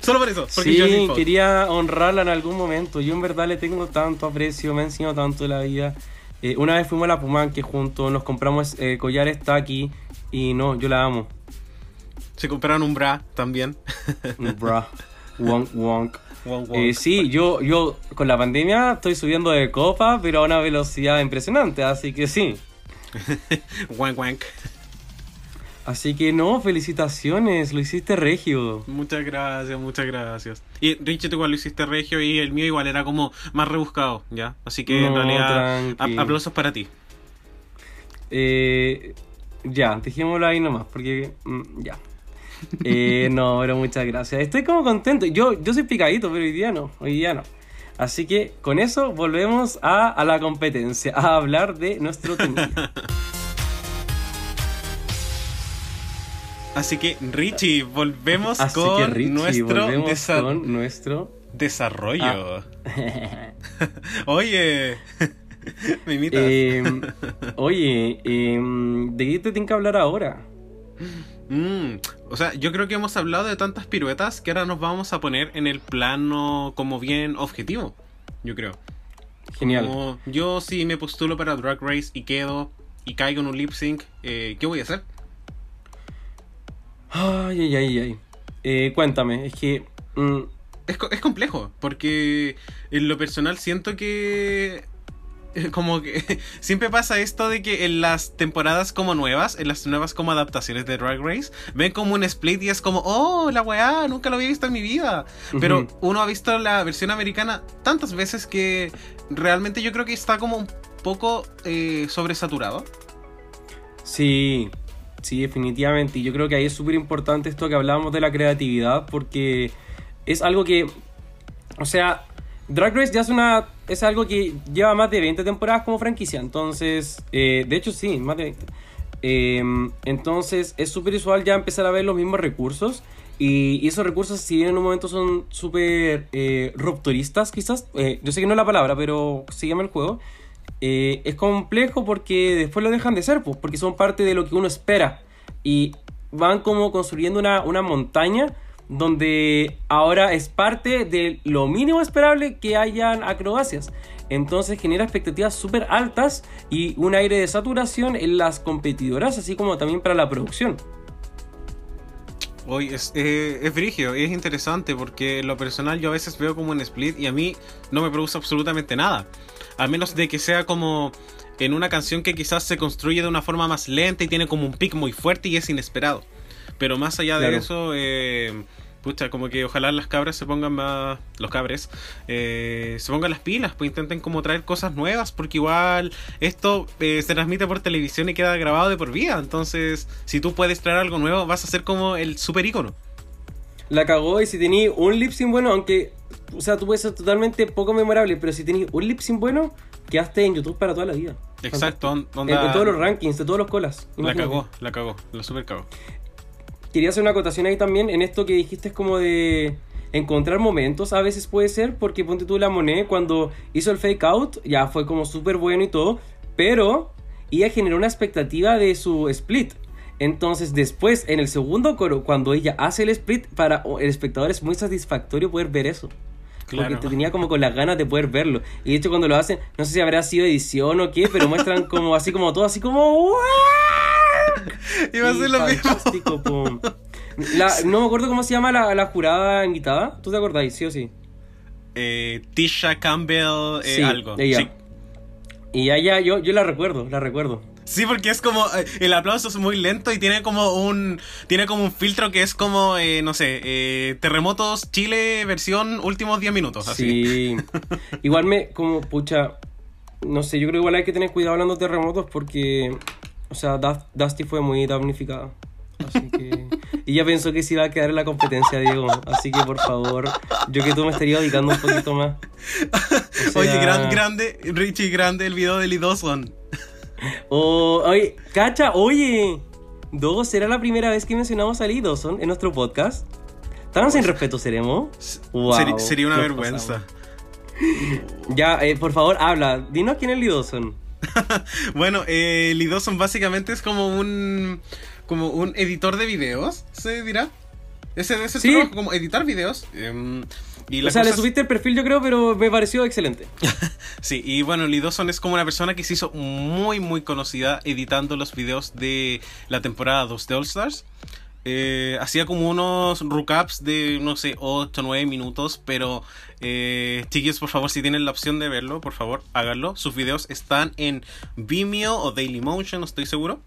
A: Solo por eso, porque
B: Sí,
A: Fox.
B: quería honrarla en algún momento. Yo en verdad le tengo tanto aprecio, me ha enseñado tanto de la vida. Eh, una vez fuimos a la Pumanque juntos, nos compramos eh, collares Taki y no, yo la amo.
A: Se compraron un bra también.
B: Bruh. Wonk wonk. Eh, sí, yo, yo con la pandemia estoy subiendo de copa, pero a una velocidad impresionante, así que sí.
A: Wank wank.
B: Así que no, felicitaciones, lo hiciste regio.
A: Muchas gracias, muchas gracias. Y Richie, tú igual lo hiciste regio y el mío igual era como más rebuscado, ¿ya? Así que en
B: No,
A: realidad,
B: tranqui.
A: a- aplausos para ti.
B: Eh, ya, dejémoslo ahí nomás, porque mm, ya. Eh, no, pero muchas gracias. Estoy como contento. Yo, yo soy picadito, pero hoy día no, hoy día no. Así que con eso volvemos a, a la competencia, a hablar de nuestro tema.
A: Así que, Richie, volvemos
B: Así
A: con
B: que Richie,
A: nuestro
B: volvemos
A: desa-
B: con nuestro...
A: desarrollo. Oye, me imitas.
B: Eh, oye, eh, ¿de qué te tengo que hablar ahora?
A: Mm, o sea, yo creo que hemos hablado de tantas piruetas que ahora nos vamos a poner en el plano como bien objetivo. Yo creo.
B: Genial.
A: Como yo si me postulo para Drag Race y quedo y caigo en un lip sync, eh, ¿qué voy a hacer?
B: Ay, ay, ay, ay. Eh, cuéntame, es que... mm,
A: Es, co- es complejo, porque en lo personal siento que... Como que siempre pasa esto de que en las temporadas como nuevas, en las nuevas como adaptaciones de Drag Race, ven como un split y es como, oh, la weá, nunca lo había visto en mi vida. Pero uno ha visto la versión americana tantas veces que realmente yo creo que está como un poco eh, sobresaturado.
B: Sí, sí, definitivamente. Y yo creo que ahí es súper importante esto que hablábamos de la creatividad, porque es algo que, o sea, Drag Race ya es una, es algo que lleva más de 20 temporadas como franquicia. Entonces, eh, de hecho sí, más de 20. Eh, entonces es súper usual ya empezar a ver los mismos recursos. Y, esos recursos, si en un momento son súper eh, rupturistas, quizás, eh, yo sé que no es la palabra, pero sígueme el juego. es complejo porque después lo dejan de ser, pues, porque son parte de lo que uno espera. Y van como construyendo una, una montaña donde ahora es parte de lo mínimo esperable que hayan acrobacias. Entonces genera expectativas súper altas y un aire de saturación en las competidoras, así como también para la producción.
A: Hoy es, eh, es interesante porque lo personal yo a veces veo como un split y a mí no me produce absolutamente nada. A menos de que sea como en una canción que quizás se construye de una forma más lenta y tiene como un pic muy fuerte y es inesperado. Pero más allá de eso, eh, pucha, como que ojalá las cabras se pongan más, los cabres, eh, se pongan las pilas, pues intenten como traer cosas nuevas, porque igual esto eh, se transmite por televisión y queda grabado de por vida. Entonces, si tú puedes traer algo nuevo, vas a ser como el super ícono.
B: La cagó y si tenéis un lip sync bueno, aunque, o sea, tú puedes ser totalmente poco memorable, pero si tenéis un lip sync bueno, quedaste en YouTube para toda la vida.
A: Exacto, on-
B: En,
A: onda-
B: en todos los rankings, de todos los colas.
A: La cagó, la cagó, la super cagó.
B: Quería hacer una acotación ahí también en esto que dijiste es como de encontrar momentos, a veces puede ser, porque ponte tú la Monet cuando hizo el fake out, ya fue como súper bueno y todo, pero ella generó una expectativa de su split. Entonces después, en el segundo coro, cuando ella hace el split, para el espectador es muy satisfactorio poder ver eso.
A: Claro.
B: Porque te tenía como con las ganas de poder verlo. Y de hecho cuando lo hacen, no sé si habrá sido edición o qué, pero muestran como así como todo, así como...
A: Iba a ser lo mismo.
B: La- no me acuerdo cómo se llama la, la jurada invitada. ¿Tú te acordáis? Sí o sí.
A: Eh, Tisha Campbell, eh,
B: Sí,
A: algo.
B: ella.
A: Sí.
B: Y ya, yo, yo la recuerdo, la recuerdo.
A: Sí, porque es como eh, el aplauso es muy lento y tiene como un tiene como un filtro que es como eh, no sé eh, terremotos Chile versión últimos 10 minutos así.
B: Sí. igual me, como, pucha, no sé, yo creo que igual hay que tener cuidado hablando de terremotos porque, o sea, Dust- Dusty fue muy damnificada. Así que... Y ella pensó que se iba a quedar en la competencia, Diego. Así que, por favor, yo que tú me estaría dedicando un poquito más. O
A: Oye,
B: sea,
A: gran, grande, Richie, grande el video de Dawson.
B: Oh, oye, cacha, oye. Dos, ¿será la primera vez que mencionamos a Lee Dawson en nuestro podcast? ¿Tan sin respeto seremos? Wow,
A: sería una vergüenza.
B: pasamos. Ya, eh, por favor, habla. Dinos quién es Lee Dawson.
A: Bueno, eh, Lee Dawson básicamente es como un como un editor de videos, se dirá. Ese es el
B: Sí.
A: trabajo, como editar videos. em, y la
B: O sea, le
A: cosa
B: subiste el perfil, yo creo, pero me pareció excelente.
A: Sí, y bueno, Lee Dawson es como una persona que se hizo muy, muy conocida editando los videos de la temporada 2 de All Stars. Eh, hacía como unos recaps de, no sé, 8 o 9 minutos, pero eh, chiquillos, por favor, si tienen la opción de verlo, por favor, háganlo. Sus videos están en Vimeo o Dailymotion, no estoy seguro.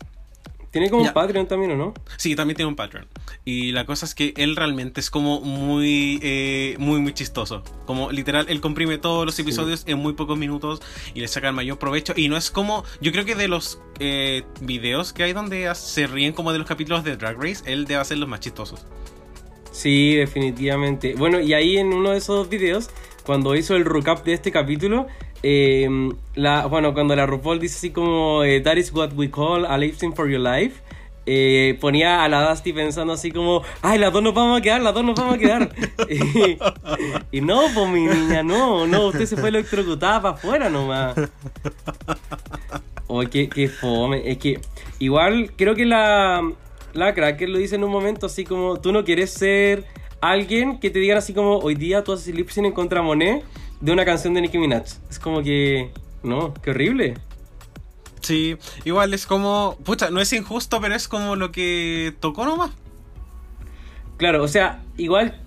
B: Tiene como
A: Ya.
B: un Patreon también, ¿o no?
A: Sí, también tiene un Patreon. Y la cosa es que él realmente es como muy, eh, muy, muy chistoso. Como literal, él comprime todos los
B: Sí.
A: episodios en muy pocos minutos y le saca el mayor provecho. Y no es como, yo creo que de los eh, videos que hay donde se ríen como de los capítulos de Drag Race, él debe ser los más chistosos.
B: Sí, definitivamente. Bueno, y ahí en uno de esos videos, cuando hizo el recap de este capítulo, eh, la, bueno, cuando la RuPaul dice así como eh, That is what we call a lip for your life, eh, ponía a la Dusty pensando así como, ay, las dos nos vamos a quedar, las dos nos vamos a quedar. y, no, pues mi niña, no, no, usted se fue electrocutada para afuera nomás. Oh, qué, qué fome. Es que igual creo que la, la cracker lo dice en un momento así como tú no quieres ser alguien que te digan así como hoy día tú haces lip en contra Monet de una canción de Nicki Minaj. Es como que no, qué horrible.
A: Sí, igual es como, pucha, no es injusto, pero es como lo que tocó nomás.
B: Claro, o sea, igual,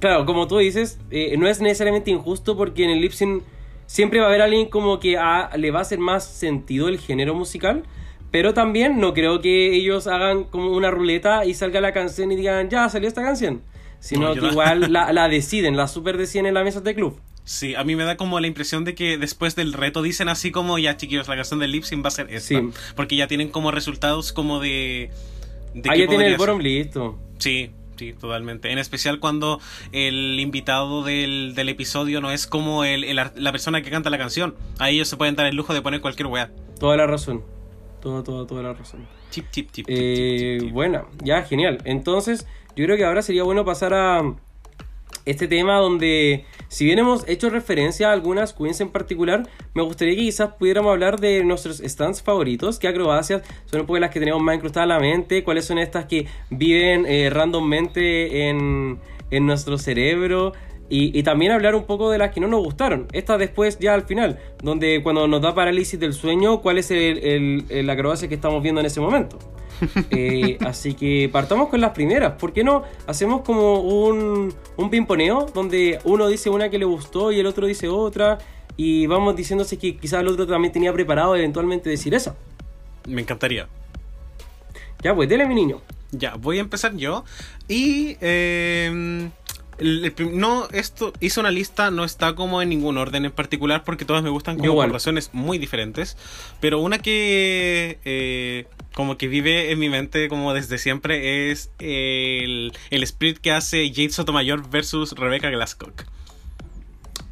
B: claro, como tú dices, eh, no es necesariamente injusto porque en el lip sync siempre va a haber alguien como que le va a hacer más sentido el género musical, pero también no creo que ellos hagan como una ruleta y salga la canción y digan, ya salió esta canción, sino
A: No,
B: que igual la, la deciden, la super deciden en la mesa de club.
A: Sí, a mí me da como la impresión de que después del reto dicen así como, ya chiquillos, la canción del lip sync va a ser esta.
B: Sí.
A: Porque ya tienen como resultados como de... de
B: Ah, ya tiene el bottom listo.
A: Sí, sí, totalmente. En especial cuando el invitado del, del episodio no es como el, el la persona que canta la canción. Ahí ellos se pueden dar el lujo de poner cualquier weá.
B: Toda la razón. Toda, toda, toda la razón.
A: Chip, chip, chip. chip,
B: Eh,
A: chip, chip.
B: buena, ya, genial. Entonces, yo creo que ahora sería bueno pasar a, este tema donde, si bien hemos hecho referencia a algunas queens en particular, me gustaría que quizás pudiéramos hablar de nuestros stands favoritos, qué acrobacias son un poco las que tenemos más incrustadas en la mente, cuáles son estas que viven eh, randommente en, en nuestro cerebro. Y, y también hablar un poco de las que no nos gustaron. Esta después ya al final, donde cuando nos da parálisis del sueño, cuál es el, el, el acrobacia que estamos viendo en ese momento. Eh, así que partamos con las primeras. ¿Por qué no hacemos como un, un pimponeo donde uno dice una que le gustó y el otro dice otra? Y vamos diciéndose que quizás el otro también tenía preparado eventualmente decir eso.
A: Me encantaría.
B: Ya, pues, dele, mi niño.
A: Ya, voy a empezar yo. Y. eh, el- el prim- no, esto hice una lista, no está como en ningún orden en particular porque todas me gustan por razones muy diferentes. Pero una que eh, como que vive en mi mente como desde siempre es el, el split que hace Jade Sotomayor versus Rebecca Glasscock.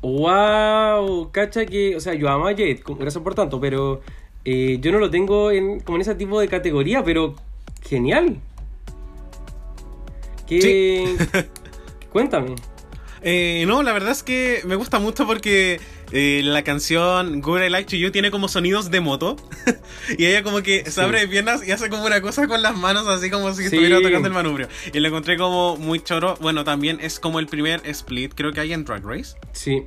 B: Wow, cacha que, o sea, yo amo a Jade, gracias por tanto, pero eh, yo no lo tengo en, como en ese tipo de categoría, pero genial. ¿Qué? Cuéntame.
A: Eh, no, la verdad es que me gusta mucho porque eh, la canción Good I Like to You tiene como sonidos de moto. y ella como que se abre de piernas y hace como una cosa con las manos, así como si
B: Sí.
A: estuviera tocando el manubrio. Y lo encontré como muy choro. Bueno, también es como el primer split, creo que hay en Drag Race.
B: Sí.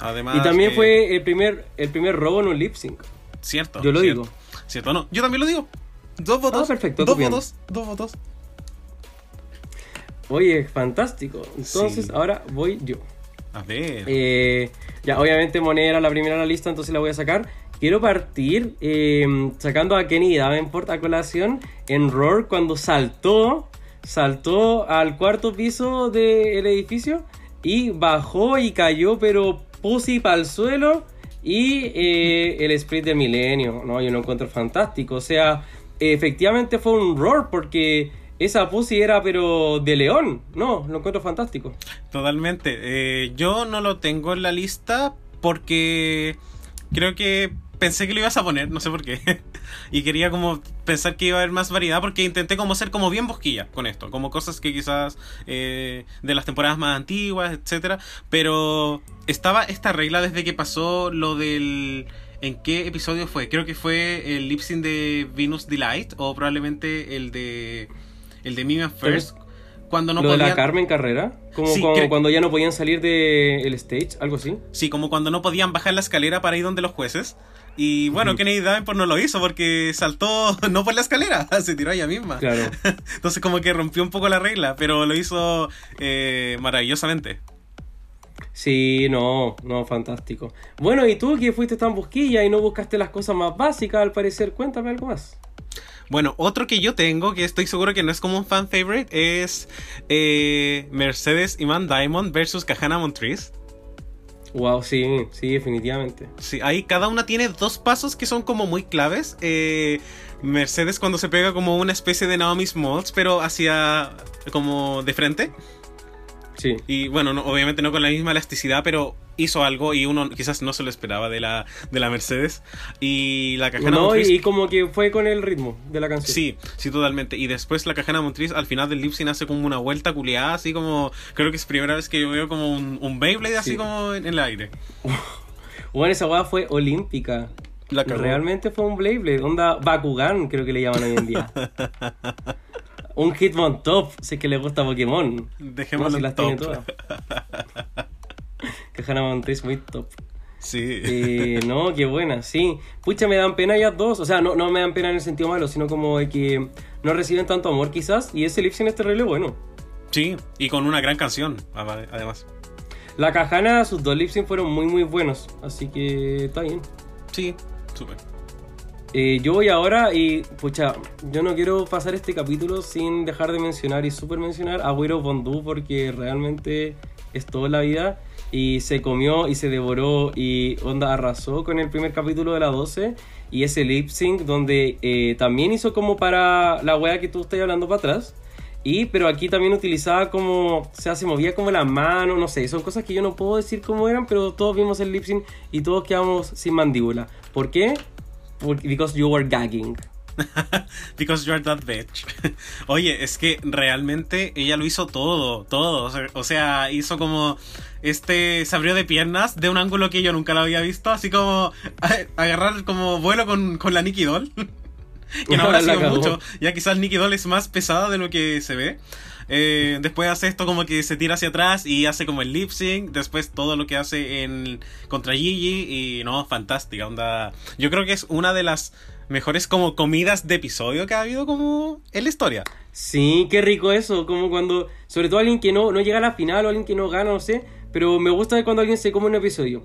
A: Además.
B: Y también
A: que-
B: fue el primer, el primer robo en un lip sync.
A: Cierto.
B: Yo lo
A: cierto.
B: digo.
A: Cierto, no. Yo también lo digo. Dos votos.
B: Ah, perfecto,
A: Dos votos. Dos votos.
B: Oye, fantástico. Entonces,
A: Sí.
B: ahora voy yo.
A: A ver.
B: Eh, ya, obviamente Monet era la primera en la lista, entonces la voy a sacar. Quiero partir eh, sacando a Kenny Davenport a colación en Roar cuando saltó, saltó al cuarto piso del edificio y bajó y cayó, pero pussy para el suelo. Y eh, el split del milenio, ¿no? Yo lo encuentro fantástico. O sea, efectivamente fue un Roar porque esa pussy era pero de león. No, lo encuentro fantástico.
A: Totalmente. Eh, yo no lo tengo en la lista porque creo que pensé que lo ibas a poner, no sé por qué. y quería como pensar que iba a haber más variedad porque intenté como ser como bien bosquilla con esto, como cosas que quizás eh, de las temporadas más antiguas, etcétera. Pero estaba esta regla desde que pasó lo del ¿En qué episodio fue? Creo que fue el lip sync de Venus Delight o probablemente el de el de Mimian First cuando no
B: lo de la
A: podían
B: Carmen Carrera, como,
A: Sí,
B: como
A: cre-
B: cuando ya no podían salir del stage, algo así.
A: Sí, como cuando no podían bajar la escalera para ir donde los jueces. Y bueno,
B: Ujú.
A: Kennedy Davenport no lo hizo porque saltó no por la escalera, se tiró ella misma.
B: Claro.
A: Entonces como que rompió un poco la regla, pero lo hizo eh, maravillosamente.
B: Sí, no, no, fantástico. Bueno, y tú que fuiste tan busquilla y no buscaste las cosas más básicas, al parecer, cuéntame algo más.
A: Bueno, otro que yo tengo, que estoy seguro que no es como un fan favorite, es eh, Mercedes Iman Diamond versus Kahana Montrese.
B: Wow, sí, sí, definitivamente.
A: Sí, ahí cada una tiene dos pasos que son como muy claves. Eh, Mercedes cuando se pega como una especie de Naomi Smalls, pero hacia como de frente.
B: Sí.
A: Y bueno, no- obviamente no con la misma elasticidad, pero hizo algo y uno quizás no se lo esperaba de la, de la Mercedes. Y la Cajana
B: No, y,
A: Montriz.
B: y como que fue con el ritmo de la canción.
A: Sí, sí, totalmente. Y después la Cajana Montriz al final del lip sync hace como una vuelta culeada, así como. Creo que es primera vez que yo veo como un, un Beyblade así
B: Sí.
A: como en el aire.
B: Bueno, esa weá fue olímpica.
A: La.
B: Realmente fue un Beyblade, onda Bakugan, creo que le llaman hoy en día. un Hitmon Top, si es que le gusta Pokémon.
A: Dejémoslo
B: No, si
A: en
B: las tiene
A: top.
B: todas. que Hannah Montana es muy top.
A: Sí.
B: Eh, no, qué buena, sí. Pucha, me dan pena ellas dos. O sea, no, no me dan pena en el sentido malo, sino como de que no reciben tanto amor quizás. Y ese lip sync es terrible bueno.
A: Sí, y con una gran canción, ade- además.
B: La Cajana, sus dos lip sync fueron muy muy buenos. Así que está bien.
A: Sí, súper.
B: Eh, yo voy ahora y, pucha, yo no quiero pasar este capítulo sin dejar de mencionar y super mencionar a Wiro Bondú porque realmente es toda la vida y se comió y se devoró y onda arrasó con el primer capítulo de la 12 y ese lip sync donde eh, también hizo como para la wea que tú estás hablando para atrás. Y, pero aquí también utilizaba como, sea, se movía como la mano, no sé, son cosas que yo no puedo decir cómo eran, pero todos vimos el lip sync y todos quedamos sin mandíbula. ¿Por qué? Porque, because you were gagging.
A: Because you're that bitch. Oye, es que realmente ella lo hizo todo, todo. O sea, hizo como este se abrió de piernas de un ángulo que yo nunca lo había visto, así como agarrar como vuelo con, con la Nikki Doll. que no habrá
B: La
A: sido mucho, ya quizás Nikki Doll es más pesada de lo que se ve. Eh, después hace esto como que se tira hacia atrás y hace como el lip sync. Después todo lo que hace en contra Gigi y no, fantástica onda. Yo creo que es una de las mejores como comidas de episodio que ha habido como en la historia.
B: Sí, qué rico eso, como cuando, sobre todo alguien que no, no llega a la final o alguien que no gana, no sé, pero me gusta cuando alguien se come un episodio.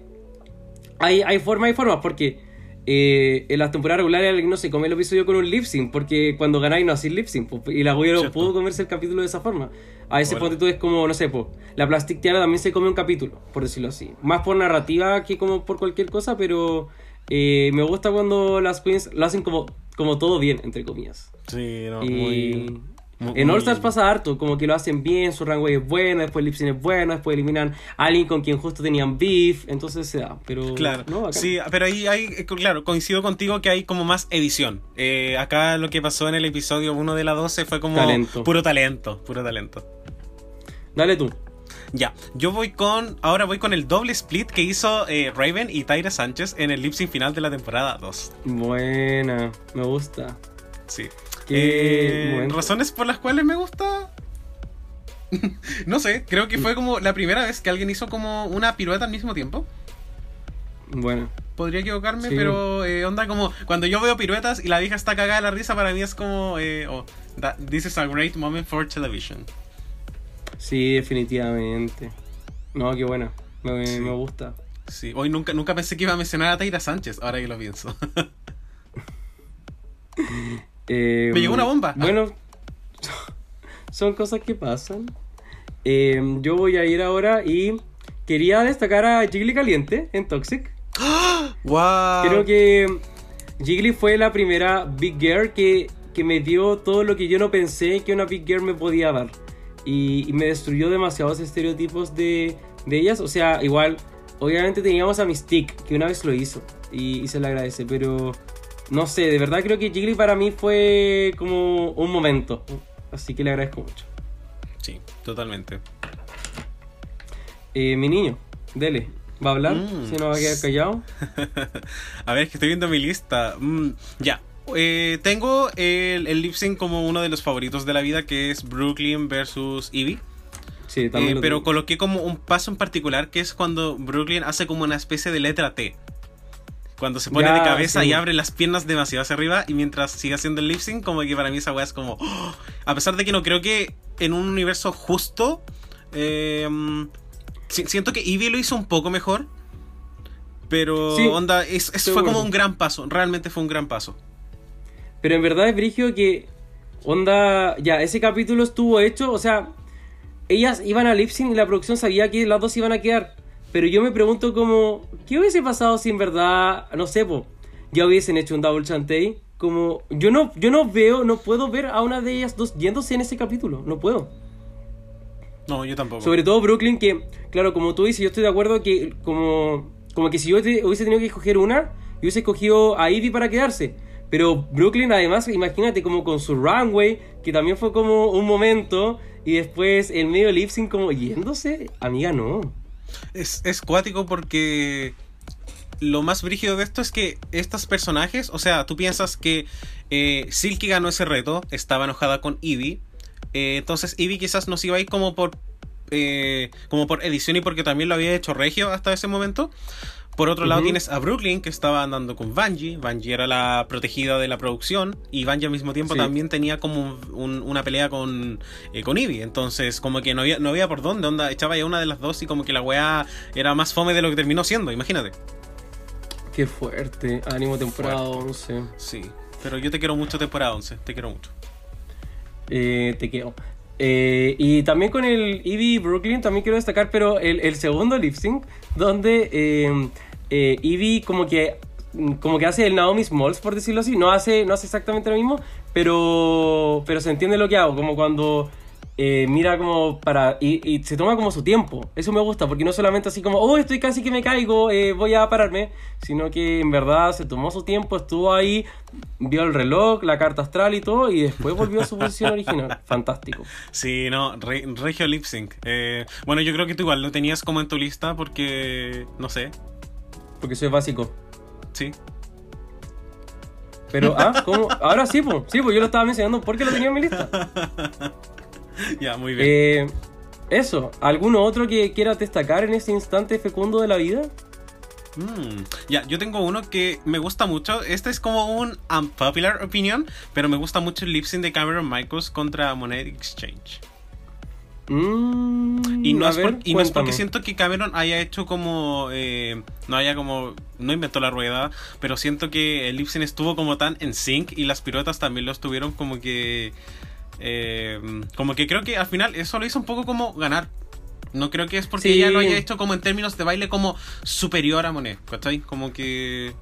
B: Hay, hay formas y formas, porque eh, en las temporadas regulares alguien no se come el episodio con un lip sync, porque cuando ganáis no hacéis lip sync, y la güey no pudo comerse el capítulo de esa forma. A
A: Hola.
B: ponte tú es como, no sé, po, la Plastic Tiara también se come un capítulo, por decirlo así. Más por narrativa que como por cualquier cosa, pero eh, me gusta cuando las queens lo hacen como, como todo bien, entre comillas.
A: Sí, no,
B: Y
A: muy- muy-
B: en All Stars pasa harto, como que lo hacen bien, su rango es bueno, después el es bueno, después eliminan a alguien con quien justo tenían beef, entonces se da. Pero
A: Claro,
B: no,
A: sí, pero ahí hay, eh, claro, coincido contigo que hay como más edición. Eh, acá lo que pasó en el episodio 1 de la 12 fue como
B: Talento.
A: puro talento, puro talento.
B: Dale tú.
A: Ya, yo voy con, ahora voy con el doble split que hizo eh, Raven y Tyra Sánchez en el lip sync final de la temporada 2.
B: Buena, me gusta.
A: Sí.
B: Qué
A: Eh. ¿Razones por las cuales me gusta? no sé, creo que fue como la primera vez que alguien hizo como una pirueta al mismo tiempo.
B: Bueno,
A: Podría equivocarme,
B: Sí.
A: pero eh, onda como cuando yo veo piruetas y la vieja está cagada de la risa, para mí es como, eh, oh, that- this is a great moment for television.
B: Sí, definitivamente. No, qué buena. Me,
A: Sí.
B: me gusta.
A: Sí, hoy nunca, nunca pensé que iba a mencionar a Tyra Sánchez, ahora que lo pienso.
B: Eh,
A: Me llegó una bomba.
B: Bueno, son cosas que pasan. Eh, yo voy a ir ahora y quería destacar a Jiggly Caliente en Toxic.
A: ¡Wow!
B: Creo que Jiggly fue la primera Big Girl que, que me dio todo lo que yo no pensé que una Big Girl me podía dar. Y, y me destruyó demasiados estereotipos de, de ellas. O sea, igual, obviamente teníamos a Mystique, que una vez lo hizo. Y, y se le agradece, pero no sé, de verdad creo que Jiggly para mí fue como un momento. Así que le agradezco mucho.
A: Sí, totalmente.
B: Eh, mi niño, dele. ¿Va a hablar?
A: Mm.
B: Si no va a quedar callado.
A: a ver, es que estoy viendo mi lista. Mm, ya. Eh, tengo el, el lip sync como uno de los favoritos de la vida, que es Brooklyn versus Evie.
B: Sí, también.
A: Eh, pero coloqué como un paso en particular, que es cuando Brooklyn hace como una especie de letra T. Cuando se pone
B: Ya,
A: de cabeza
B: sí.
A: y abre las piernas demasiado hacia arriba y mientras sigue haciendo el lip sync, como que para mí esa weá es como... ¡oh! A pesar de que no creo que en un universo justo... eh, si- siento que Evie lo hizo un poco mejor. Pero
B: Sí,
A: onda, es, fue como un gran paso, realmente fue un gran paso.
B: Pero en verdad es brigio que. Onda. Ya, ese capítulo estuvo hecho. O sea, ellas iban a Lipsing y la producción sabía que las dos iban a quedar. Pero yo me pregunto como. ¿Qué hubiese pasado si en verdad. No sé, po. Ya hubiesen hecho un double chantey? Como. Yo no, yo no veo, no puedo ver a una de ellas dos yéndose en ese capítulo. No puedo.
A: No, yo tampoco.
B: Sobre todo Brooklyn, que, claro, como tú dices, yo estoy de acuerdo que como, como que si yo te- hubiese tenido que escoger una, yo hubiese escogido a Ivy para quedarse. Pero Brooklyn, además, imagínate, como con su runway, que también fue como un momento, y después el medio lip sync como yéndose, amiga, no.
A: Es, es cuático porque lo más brígido de esto es que estos personajes, o sea, tú piensas que eh, Silky ganó ese reto, estaba enojada con Eevee, eh, entonces Eevee quizás nos iba a ir como por eh, como por edición y porque también lo había hecho Regio hasta ese momento. Por otro lado tienes a Brooklyn que estaba andando con Vanjie, Vanjie era la protegida de la producción y Vanjie al mismo tiempo
B: Sí.
A: también tenía como un- un- una pelea con, eh, con Eevee, entonces como que no había, no había por dónde, onda, echaba ya una de las dos y como que la weá era más fome de lo que terminó siendo, imagínate.
B: Qué fuerte, ánimo temporada 11.
A: Sí, pero yo te quiero mucho temporada 11, te quiero mucho.
B: Eh, te quedo. Eh, y también con el Eevee Brooklyn también quiero destacar, pero el, segundo lip sync, donde eh, eh, Eevee como que como que hace el Naomi Smalls, por decirlo así, no hace, no hace exactamente lo mismo, pero, pero se entiende lo que hago, como cuando eh, mira como para... Y, y se toma como su tiempo. Eso me gusta, porque no solamente así como, oh, estoy casi que me caigo, eh, voy a pararme, sino que en verdad se tomó su tiempo, estuvo ahí, vio el reloj, la carta astral y todo, y después volvió a su posición original. Fantástico.
A: Sí, no, Re- Regio Lip Sync. Eh, bueno, yo creo que tú igual lo tenías como en tu lista porque, no sé,
B: Porque soy básico.
A: sí.
B: Pero, ah, ¿cómo? Ahora sí, pues. Sí, pues yo lo estaba mencionando porque lo tenía en mi lista.
A: ya, muy bien.
B: Eh, eso, ¿alguno otro que quieras destacar en este instante fecundo de la vida?
A: Mm, Ya, yo tengo uno que me gusta mucho. Este es como un unpopular opinion, pero me gusta mucho el lip sync de Cameron Michaels contra Monet Exchange.
B: Mm,
A: Y no, es,
B: ver,
A: por- y no es porque siento que Cameron haya hecho como. eh, no haya como. No inventó la rueda, pero siento que el lip sync estuvo como tan en sync y las piruetas también lo estuvieron como que. Eh, como que creo que al final eso lo hizo un poco como ganar. No creo que es porque
B: Sí.
A: ella lo haya hecho como en términos de baile como superior a Monet, ¿cachai? Como que.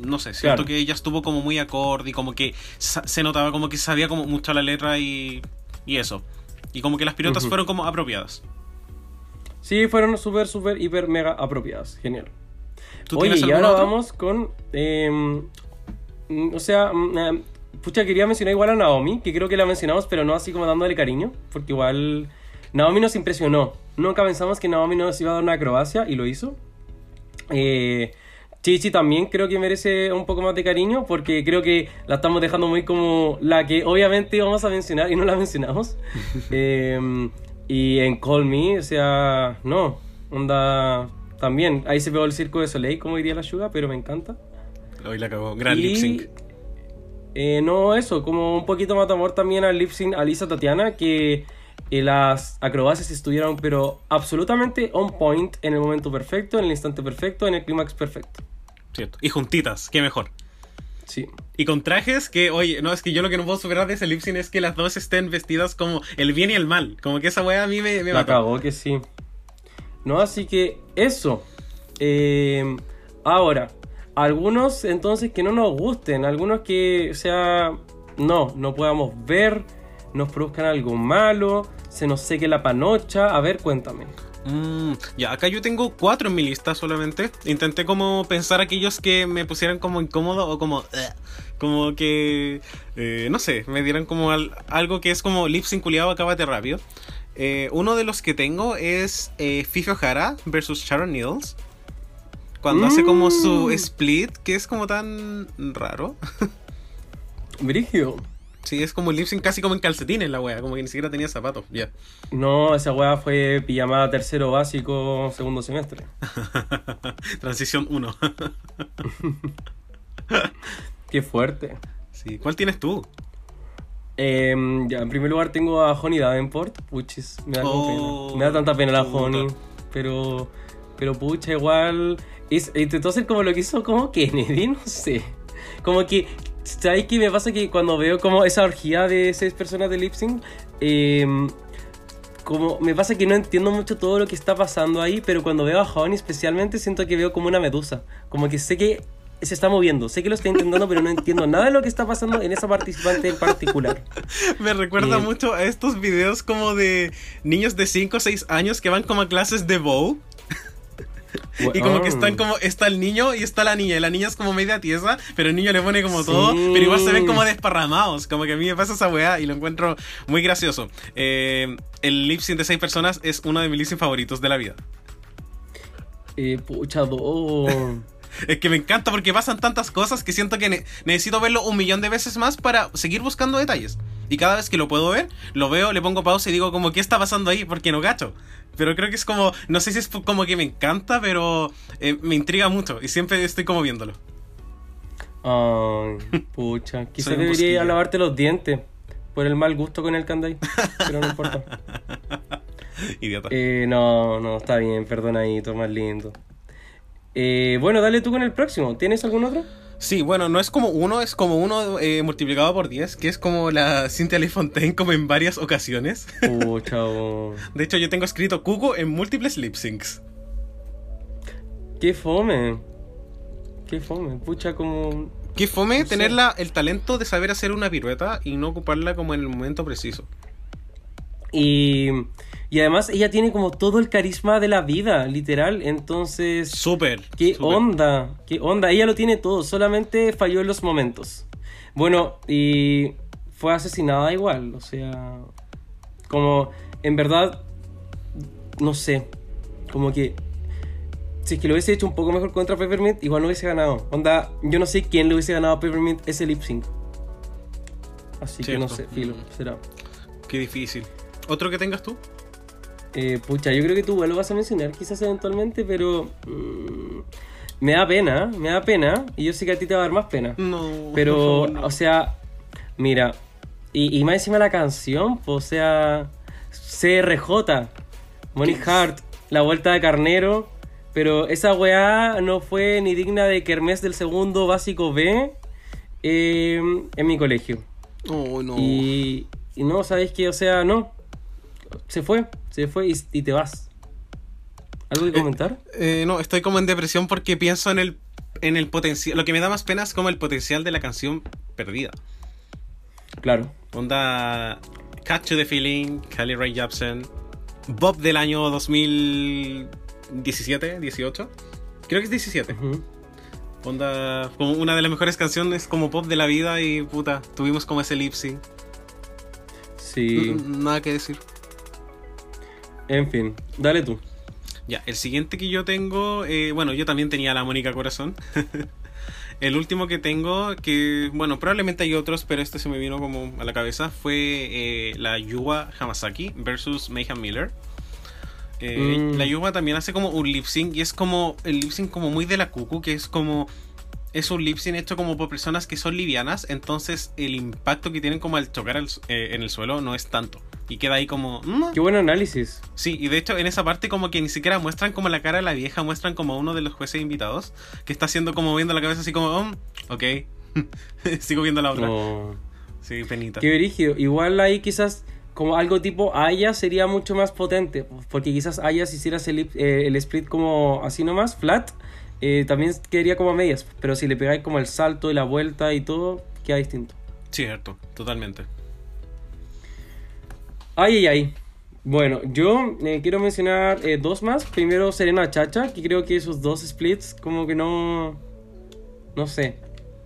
A: No sé, siento
B: Claro.
A: que ella estuvo como muy acorde y como que se notaba como que sabía como mucho la letra y. y eso. Y como que las piruetas
B: Ujú.
A: fueron como apropiadas.
B: Sí, fueron súper, súper, hiper, mega apropiadas. Genial.
A: ¿Tú
B: Oye, y ahora
A: otro?
B: vamos con. eh, mm, o sea, mm, eh, pucha, quería mencionar igual a Naomi, que creo que la mencionamos, pero no así como dándole cariño, porque igual. Naomi nos impresionó. Nunca pensamos que Naomi nos iba a dar una acrobacia y lo hizo. Eh, Chichi también creo que merece un poco más de cariño porque creo que la estamos dejando muy como la que obviamente íbamos a mencionar y no la mencionamos. Eh, y en Call Me, o sea, no, onda también. Ahí se pegó el circo de Soleil, como diría la Suga, pero me encanta.
A: Hoy la acabó. Gran
B: Y,
A: lip sync.
B: Eh, no, eso, como un poquito más de amor también al lip sync a Lisa Tatiana, que eh, las acrobacias estuvieron, pero absolutamente on point en el momento perfecto, en el instante perfecto, en el clímax perfecto.
A: Cierto. Y juntitas, qué mejor.
B: Sí.
A: Y con trajes que, oye, no, es que yo lo que no puedo superar de ese lip sync es que las dos estén vestidas como el bien y el mal. Como que esa weá a mí me, me
B: La cagó que sí. No, así que eso. Eh, ahora, algunos entonces que no nos gusten, algunos que, o sea, no, no podamos ver, nos produzcan algo malo, se nos seque la panocha. A ver, cuéntame.
A: Mm, ya, acá yo tengo cuatro en mi lista solamente. Intenté como pensar aquellos que me pusieran como incómodo o como... "Ugh", como que... eh, no sé, me dieran como al- algo que es como lip culiado, acábate rápido. Eh, uno de los que tengo es eh, O'Hara versus Sharon Needles. Cuando hace como su
B: Mm.
A: split, que es como tan raro.
B: Brigio.
A: Sí, es como el lip sync casi como en calcetines la wea, como que ni siquiera tenía zapatos. Ya.
B: No, esa weá fue pijamada tercero básico, segundo semestre.
A: Transición 1.
B: Qué fuerte.
A: sí. ¿Cuál tienes tú?
B: Em, ya, en primer lugar tengo a Honey Davenport. Puchis, me da
A: Oh,
B: pena. Me da tanta pena la. Honey. Pero, pero pucha, igual. Es- intentó hacer como lo que hizo como Kennedy, no sé. Como que. ¿Sabes qué me pasa? Que cuando veo como esa orgía de seis personas de lip sync. em, como me pasa que no entiendo mucho todo lo que está pasando ahí, pero cuando veo a Honey especialmente siento que veo como una medusa. Como que sé que se está moviendo, sé que lo está intentando, pero no entiendo nada de lo que está pasando en esa participante en particular.
A: Me recuerda
B: Eh,
A: mucho a estos videos como de niños de 5 o 6 años que van como a clases de bow. Y como que están como, está el niño y está la niña. Y la niña es como media tiesa, pero el niño le pone como
B: Sí.
A: todo, pero igual se ven como desparramados. Como que a mí me pasa esa weá y lo encuentro muy gracioso. Eh, el lip sync de 6 personas es uno de mis lip sync favoritos de la vida.
B: Eh, pucha.
A: Es que me encanta porque pasan tantas cosas que siento que ne- necesito verlo un millón de veces más para seguir buscando detalles. Y cada vez que lo puedo ver, lo veo, le pongo pausa y digo como, ¿qué está pasando ahí? Porque no gacho. Pero creo que es como, no sé si es como que me encanta, pero eh, me intriga mucho y siempre estoy como viéndolo.
B: Ay, pucha. Quizás debería ir a
A: bosquillo.
B: lavarte los dientes. Por el mal gusto con el candai. Pero no importa.
A: Idiota.
B: Eh, no, no, está bien, perdonadito, más lindo. Eh, bueno, dale tú con el próximo. ¿Tienes algún otro?
A: Sí, bueno, no es como uno, es como uno eh, multiplicado por 10, que es como la Cynthia Fontaine como en varias ocasiones.
B: Oh.
A: De hecho, yo tengo escrito Cuco en múltiples lip syncs.
B: Qué fome. Qué fome. Pucha, como.
A: Qué fome
B: No
A: tener la- el talento de saber hacer una pirueta y no ocuparla como en el momento preciso.
B: Y, y además ella tiene como todo el carisma de la vida, literal. Entonces,
A: Súper.
B: ¿qué onda? ¿Qué onda? Ella lo tiene todo, solamente falló en los momentos. Bueno, y fue asesinada igual, o sea, como en verdad, no sé, como que si es que lo hubiese hecho un poco mejor contra Peppermint, igual no hubiese ganado. Onda, yo no sé quién le hubiese ganado a Peppermint ese lip sync. Así que no sé, filo,
A: Mm.
B: será.
A: Qué difícil. ¿Otro que tengas tú?
B: Eh, pucha, yo creo que tú igual lo vas a mencionar quizás eventualmente, pero mm, me da pena, me da pena, y yo sé que a ti te va a dar más pena.
A: No.
B: Pero,
A: no.
B: o sea, mira, y, y más encima la canción, o sea, CRJ, Money Heart, La Vuelta de Carnero, pero esa weá no fue ni digna de Kermés del segundo básico B eh, en mi colegio.
A: Oh, no.
B: Y, y no, ¿sabes qué? O sea, no, se fue, se fue y, y te vas. ¿Algo que comentar?
A: Eh, no, estoy como en depresión porque pienso en el, en el potencial. Lo que me da más pena es como el potencial de la canción perdida.
B: Claro.
A: Onda Catch the Feeling, Kelly Ray Jepsen, Bob del año 2017, 18. Creo que es 17.
B: Ujú.
A: Onda, como una de las mejores canciones como pop de la vida y puta, tuvimos como ese lip sync.
B: Sí,
A: N- Nada que decir.
B: En fin, dale tú.
A: Ya, el siguiente que yo tengo, eh, bueno, yo también tenía la Mónica Corazón. el último que tengo, que, bueno, probablemente hay otros, pero este se me vino como a la cabeza, fue eh, la Yuwa Hamasaki versus Mayhem Miller. Eh,
B: Mm.
A: La Yuwa también hace como un lip sync y es como el lip sync como muy de la cucu, que es como es un lip sync hecho como por personas que son livianas, entonces el impacto que tienen como al chocar su- eh, en el suelo no es tanto y queda ahí como "Mm".
B: Qué buen análisis.
A: Sí, y de hecho en esa parte como que ni siquiera muestran como la cara de la vieja, muestran como a uno de los jueces invitados que está haciendo como moviendo la cabeza así como, "Mm, ok, sigo viendo la otra.
B: No.
A: Sí, penita.
B: Qué brígido. Igual ahí quizás como algo tipo Aya sería mucho más potente. Porque quizás Aya si hicieras el, eh, el split como así nomás, flat, eh, también quedaría como a medias. Pero si le pegáis como el salto y la vuelta y todo, queda distinto.
A: Cierto, totalmente.
B: Ay, ay, ay. Bueno, yo eh, quiero mencionar eh, dos más. Primero Serena Chacha, que creo que esos dos splits como que no... No sé.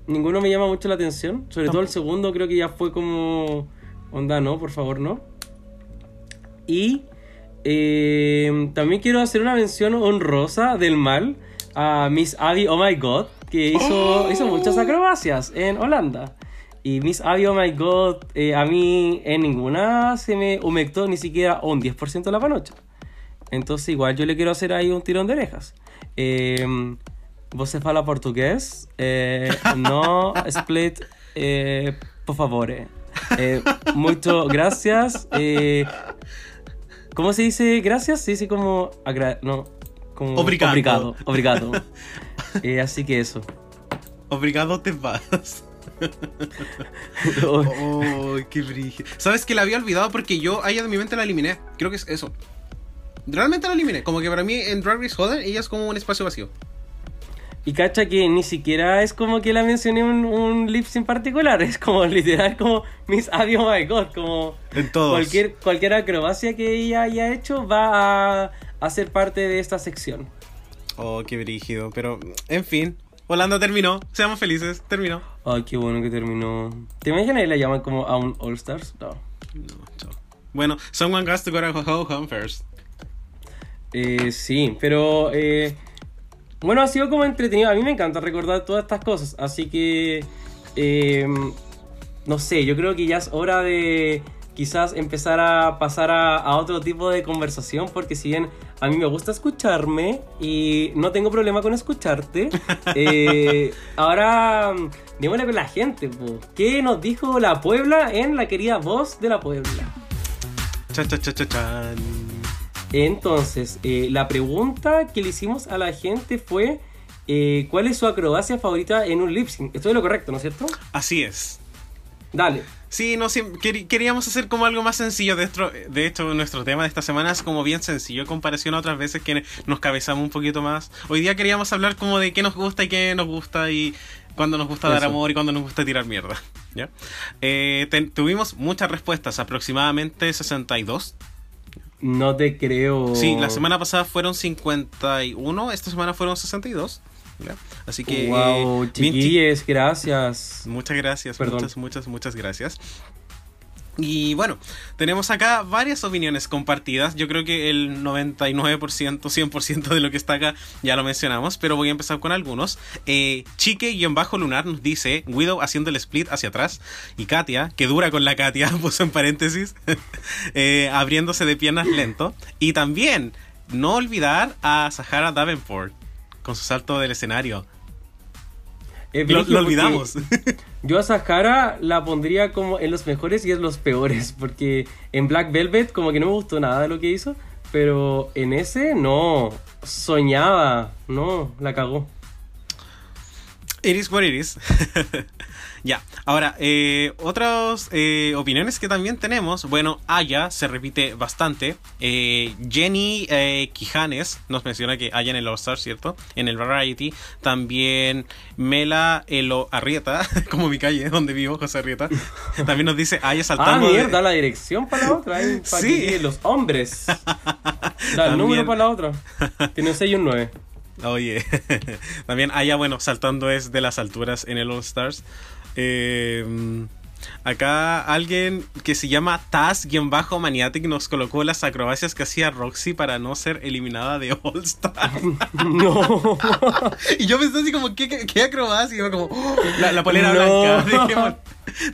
B: Ninguno me llama mucho la atención. Sobre todo el segundo creo que ya fue como... Onda, no, por favor, no. Y eh, también quiero hacer una mención honrosa del mal a Miss Abby Oh My God, que hizo, hizo muchas acrobacias en Holanda. Y Miss Abby Oh My God, eh, a mí en ninguna se me humectó ni siquiera un 10% de la panocha. Entonces igual yo le quiero hacer ahí un tirón de orejas. Eh, você fala portugués? Eh, no split, eh, por favor. Eh, mucho gracias. Eh, ¿Cómo se dice gracias? Se dice como... no, como
A: Obrigado.
B: Obrigado. obrigado. Eh, así que eso.
A: Obrigado te vas. Oh, qué brillo. ¿Sabes que la había olvidado porque yo a ella de mi mente la eliminé? Creo que es eso. Realmente la eliminé. Como que para mí en Drag Race Holland ella es como un espacio vacío.
B: Y cacha que ni siquiera es como que la mencioné un, un lip sync particular, es como literal como Miss Abby Oh My God, como
A: En todos.
B: cualquier, cualquier acrobacia que ella haya hecho va a, a ser parte de esta sección.
A: Oh, qué brígido. Pero, en fin. Holanda terminó. Seamos felices. Terminó.
B: Ay, qué bueno que terminó. ¿Te imaginas que la llaman como a un All Stars? No.
A: No, chao. Bueno, someone has to go to home first.
B: Eh, sí, pero eh, bueno, ha sido como entretenido. A mí me encanta recordar todas estas cosas, así que eh, no sé, yo creo que ya es hora de quizás empezar a pasar a, a otro tipo de conversación, porque si bien a mí me gusta escucharme y no tengo problema con escucharte, eh, ahora mm, démosle con la gente. po. ¿Qué nos dijo la Puebla en la querida voz de la Puebla?
A: Cha cha cha cha chan.
B: Entonces, eh, la pregunta que le hicimos a la gente fue: eh, ¿Cuál es su acrobacia favorita en un lip sync? Estoy en lo correcto, ¿no es cierto?
A: Así es.
B: Dale.
A: Sí, no, queríamos hacer como algo más sencillo. De hecho, de hecho, nuestro tema de esta semana es como bien sencillo en comparación a otras veces que nos cabezamos un poquito más. Hoy día queríamos hablar como de qué nos gusta y qué nos gusta y cuando nos gusta dar amor y cuando nos gusta tirar mierda. ¿ya? Eh, tuvimos muchas respuestas, aproximadamente 62.
B: No te creo.
A: Sí, la semana pasada fueron 51, esta semana fueron 62. ¿Ya? Así que...
B: Wow,
A: eh, bien
B: gracias.
A: Muchas gracias,
B: Perdón.
A: muchas, muchas, muchas gracias. Y bueno, tenemos acá varias opiniones compartidas. Yo creo que el 99%, 100% de lo que está acá ya lo mencionamos, pero voy a empezar con algunos. Eh, Chique-Lunar nos dice Widow haciendo el split hacia atrás. Y Katia, que dura con la Katia, puso en paréntesis, eh, abriéndose de piernas lento. Y también, no olvidar a Sahara Davenport con su salto del escenario.
B: Es
A: Lo, lo olvidamos.
B: Yo a Sahara la pondría como en los mejores y en los peores, porque en Black Velvet como que no me gustó nada de lo que hizo, pero en ese no, soñaba, no, la cagó.
A: It is what it is. Ya, ahora, eh, otras eh, opiniones que también tenemos. Bueno, Aya se repite bastante. Eh, Jenny eh, Quijanes nos menciona que Aya en el All Star, ¿cierto? En el Variety. También Mela Elo Arrieta, como mi calle, donde vivo, José Arrieta. También nos dice Aya
B: Ah,
A: saltando. de-
B: mierda, la dirección para la otra, para
A: Sí.
B: que los hombres. Da el número para la otra. Tiene un 6 y un 9.
A: Oye, también Aya, bueno, saltando es de las alturas en el All Stars. Eh, acá alguien que se llama Taz-Maniatic nos colocó las acrobacias que hacía Roxy para no ser eliminada de All Star.
B: No.
A: y yo pensé así como, ¿qué, qué, qué acrobacia? Y yo como, "Oh, la, la polera
B: No.
A: blanca. Dejémosla,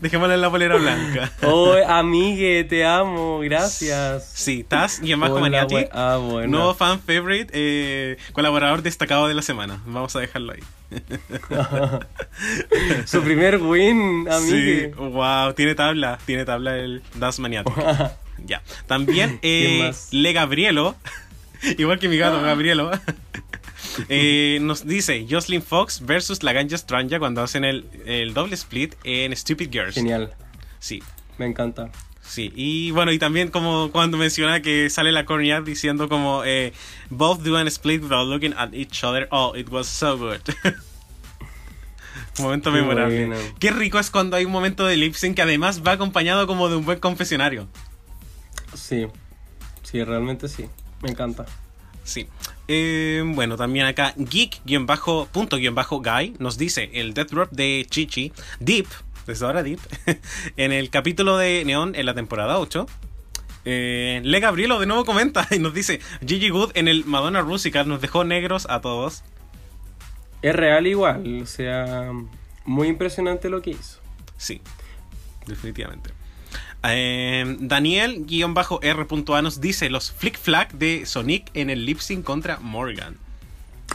A: dejémosla en la polera blanca.
B: Oh, amigue, te amo, gracias.
A: Sí, Taz-Maniatic.
B: Ah, bueno.
A: Nuevo fan favorite, eh, colaborador destacado de la semana. Vamos a dejarlo ahí.
B: Su primer win, amigue.
A: Sí, wow, tiene tabla, tiene tabla el Das Maniatic. ya. También
B: ¿Quién
A: eh? Le Gabrielo, igual que mi gato Gabrielo, eh, nos dice Jocelyn Fox versus Laganja Stranja cuando hacen el, el doble split en Stupid Girls.
B: Genial,
A: Sí.
B: me encanta.
A: Sí, y bueno, y también como cuando menciona que sale la cornea diciendo como eh, Both do an split without looking at each other. Oh, it was so good. momento
B: Qué
A: memorable.
B: bueno.
A: Qué rico es cuando hay un momento de lip sync que además va acompañado como de un buen confesionario.
B: Sí, sí, realmente sí. Me encanta.
A: Sí. Eh, bueno, también acá geek-punto-guy nos dice el death drop de Chichi, Deep, desde ahora Deep, en el capítulo de Neon en la temporada 8. Eh, Le Gabrielo de nuevo comenta y nos dice Gigi Good en el Madonna Rusical nos dejó negros a todos.
B: Es real igual, o sea, muy impresionante lo que hizo.
A: Sí, definitivamente. Eh, Daniel-R.A nos dice los flick flack de Sonic en el lip sync contra Morgan.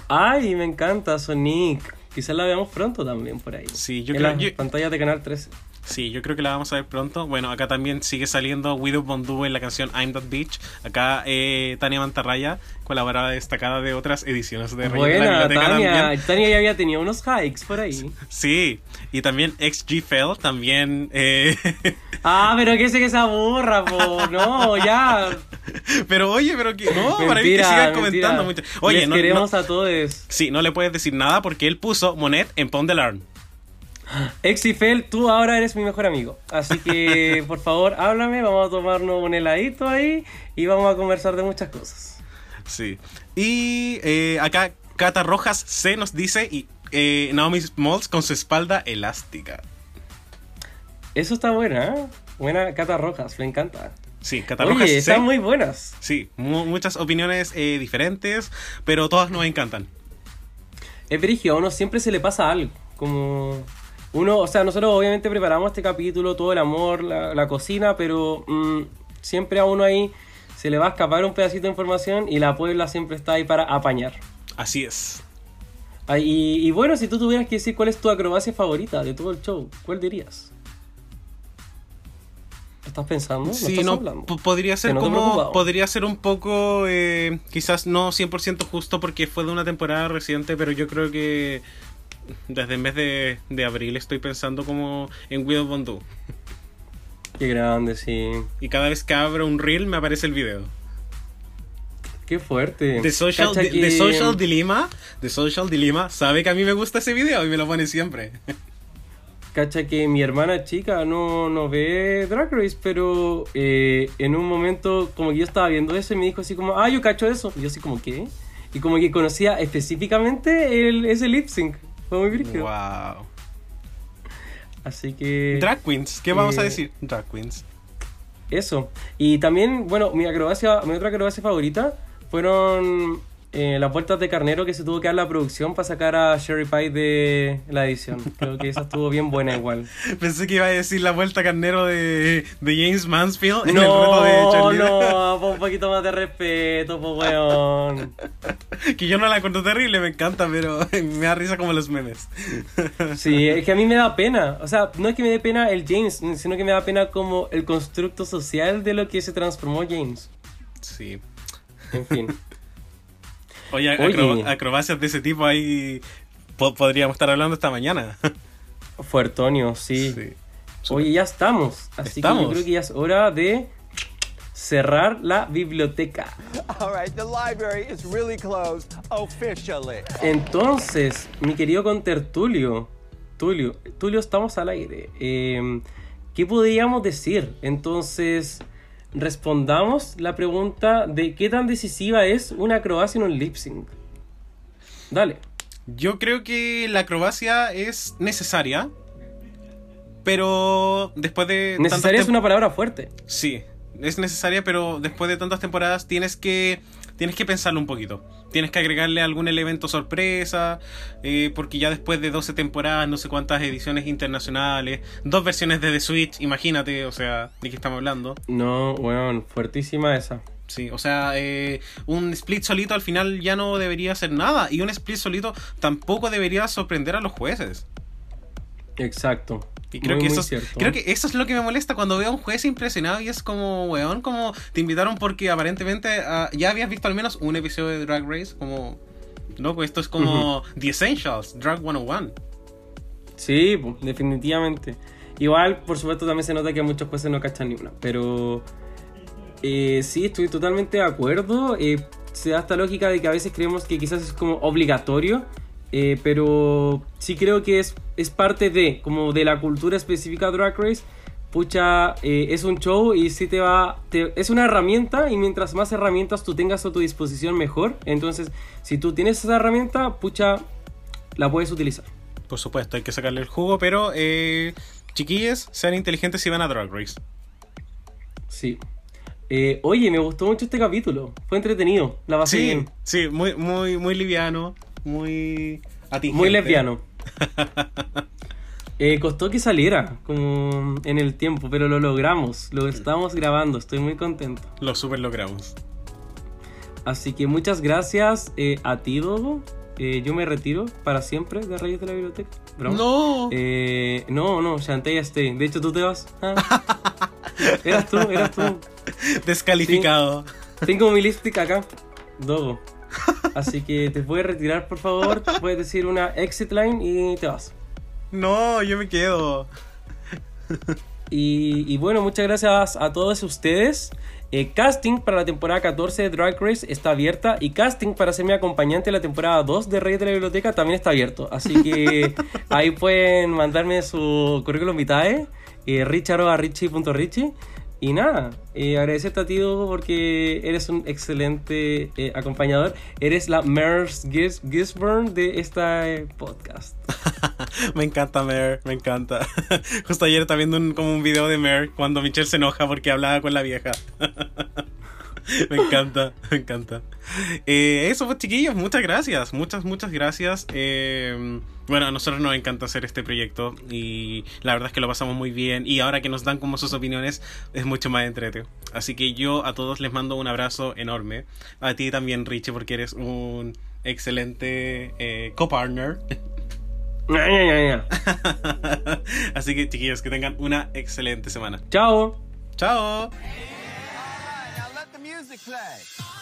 B: Ay, me encanta Sonic. Quizás la veamos pronto también por ahí.
A: Sí, yo
B: en
A: creo-
B: las
A: yo-
B: pantallas de Canal 13.
A: Sí, yo creo que la vamos a ver pronto. Bueno, acá también sigue saliendo Widow Bondú en la canción I'm That Bitch. Acá eh, Tania Mantarraya, colaboradora destacada de otras ediciones de Reyes de la
B: Tania.
A: también.
B: Tania ya había tenido unos hikes por ahí.
A: Sí, y también XG Fell, también... eh,
B: Ah, pero que ese que se aburra, po. No, ya.
A: pero oye, pero que... No, para mí que
B: Mentira,
A: sigan
B: mentira.
A: comentando mucho. Oye,
B: Les
A: no,
B: queremos
A: no-
B: a todos.
A: Sí, no le puedes decir nada porque él puso Monet en Pond de Larn.
B: Exifel, tú ahora eres mi mejor amigo. Así que, por favor, háblame. Vamos a tomarnos un heladito ahí y vamos a conversar de muchas cosas.
A: Sí. Y eh, acá Cata Rojas C nos dice y eh, Naomi Smalls con su espalda elástica.
B: Eso está buena, ¿eh? Buena Cata Rojas, me encanta.
A: Sí, Cata Rojas C.
B: están muy buenas.
A: Sí, mu- muchas opiniones eh, diferentes, pero todas nos encantan.
B: Es brigio, a uno siempre se le pasa algo. Como uno, o sea, nosotros obviamente preparamos este capítulo, todo el amor, la, la cocina, pero mm, siempre a uno ahí se le va a escapar un pedacito de información y la Puebla siempre está ahí para apañar.
A: Así es.
B: Ah, y, y bueno, si tú tuvieras que decir cuál es tu acrobacia favorita de todo el show, ¿cuál dirías? ¿Estás pensando? ¿No
A: Sí,
B: estás
A: no,
B: hablando?
A: podría ser como, podría ser un poco, eh, quizás no 100% justo porque fue de una temporada reciente, pero yo creo que desde el mes de, de abril estoy pensando como en Widow Bondú.
B: Qué grande, sí.
A: Y cada vez que abro un reel me aparece el video.
B: Qué fuerte.
A: The Social,
B: que-
A: The Social Dilemma, The Social Dilemma sabe que a mí me gusta ese video y me lo pone siempre.
B: Cacha que mi hermana chica no, no ve Drag Race, pero eh, en un momento como que yo estaba viendo eso y me dijo así como, ah, yo cacho eso. Y yo así como, ¿qué? Y como que conocía específicamente el, ese lip sync. Fue muy brígido.
A: Wow.
B: Así que...
A: Drag Queens, ¿qué vamos a
B: eh,
A: decir? Drag Queens.
B: Eso. Y también, bueno, mi acrobacia, mi otra acrobacia favorita fueron eh, las vueltas de carnero que se tuvo que dar la producción para sacar a Sherry Pie de la edición. Creo que esa estuvo bien buena igual.
A: Pensé que iba a decir la vuelta carnero de, de James Mansfield en el reto de
B: No,
A: Charlie.
B: no, pon un poquito más de respeto, po weón.
A: Que yo no la encuentro terrible, me encanta, pero me da risa como los memes.
B: Sí, es que a mí me da pena. O sea, no es que me dé pena el James, sino que me da pena como el constructo social de lo que se transformó James.
A: Sí.
B: En fin.
A: Oye,
B: Oye.
A: acro- acrobacias de ese tipo ahí po- podríamos estar hablando esta mañana.
B: Fuertonio, sí.
A: Sí.
B: Oye, ya estamos. Así que
A: Estamos.
B: yo creo que ya es hora de cerrar la biblioteca.
C: All right, the library is really closed officially.
B: Entonces, mi querido contertulio, Tulio, Tulio, estamos al aire. Eh, ¿Qué podríamos decir? Entonces, respondamos la pregunta de qué tan decisiva es una acrobacia en un lip sync. Dale.
A: Yo creo que la acrobacia es necesaria, pero después de...
B: Necesaria es una palabra fuerte.
A: Sí, es necesaria, pero después de tantas temporadas tienes que tienes que pensarlo un poquito. Tienes que agregarle algún elemento sorpresa, eh, porque ya después de 12 temporadas, no sé cuántas ediciones internacionales, dos versiones de The Switch, imagínate, o sea, ¿de qué estamos hablando?
B: No, bueno, fuertísima esa.
A: Sí, o sea, eh, un split solito al final ya no debería hacer nada, y un split solito tampoco debería sorprender a los jueces.
B: Exacto.
A: Y creo
B: Muy,
A: que eso, es, creo que eso es lo que me molesta cuando veo a un juez impresionado y es como, weón, como te invitaron porque aparentemente ah, ya habías visto al menos un episodio de Drag Race, como, loco, esto es como The Essentials, Drag 101.
B: Sí, definitivamente. Igual, por supuesto, también se nota que muchos jueces no cachan ni una. Pero eh, sí, estoy totalmente de acuerdo. Eh, se da esta lógica de que a veces creemos que quizás es como obligatorio. Eh, pero sí creo que es, es parte de, como de la cultura específica de Drag Race. Pucha, eh, es un show y sí te va. te- es una herramienta y mientras más herramientas tú tengas a tu disposición, mejor. Entonces, si tú tienes esa herramienta, pucha, la puedes utilizar.
A: Por supuesto, hay que sacarle el jugo, pero eh, chiquillos, sean inteligentes y van a Drag Race.
B: Sí. Eh, oye, me gustó mucho este capítulo. Fue entretenido. La pasé
A: Sí,
B: bien.
A: sí, muy, muy, muy liviano, muy atingente.
B: Muy lesbiano. Eh, costó que saliera como en el tiempo, pero lo logramos. Lo estamos grabando. Estoy muy contento.
A: Lo super logramos.
B: Así que muchas gracias eh, a ti, Dodo. Eh, yo me retiro para siempre de Reyes de la Biblioteca. Broma.
A: No.
B: Eh, no, no, Shantae. De hecho, tú te vas. Ah. Eras tú, eras tú.
A: Descalificado.
B: Tengo mi lipstick acá, Dogo. Así que te puedes retirar, por favor. Puedes decir una exit line y te vas.
A: No, yo me quedo.
B: Y, y bueno, muchas gracias a todos ustedes. Eh, casting para la temporada 14 de Drag Race está abierta y casting para ser mi acompañante en la temporada 2 de Reyes de la Biblioteca también está abierto. Así que ahí pueden mandarme su currículum vitae, eh, rich.richie.richie. Y nada, eh, agradecerte a ti, porque eres un excelente eh, acompañador. Eres la Merce Gis Gisburn de este podcast.
A: me encanta Mer, me encanta. Justo ayer estaba viendo como un video de Mer cuando Michelle se enoja porque hablaba con la vieja. me encanta, me encanta. Eh, eso pues chiquillos, muchas gracias, muchas, muchas gracias. Eh, bueno, a nosotros nos encanta hacer este proyecto y la verdad es que lo pasamos muy bien y ahora que nos dan como sus opiniones es mucho más entretenido. Así que yo a todos les mando un abrazo enorme. A ti también, Richie, porque eres un excelente eh, co-partner. Así que chiquillos, que tengan una excelente semana.
B: Chao.
A: Chao.
C: music play.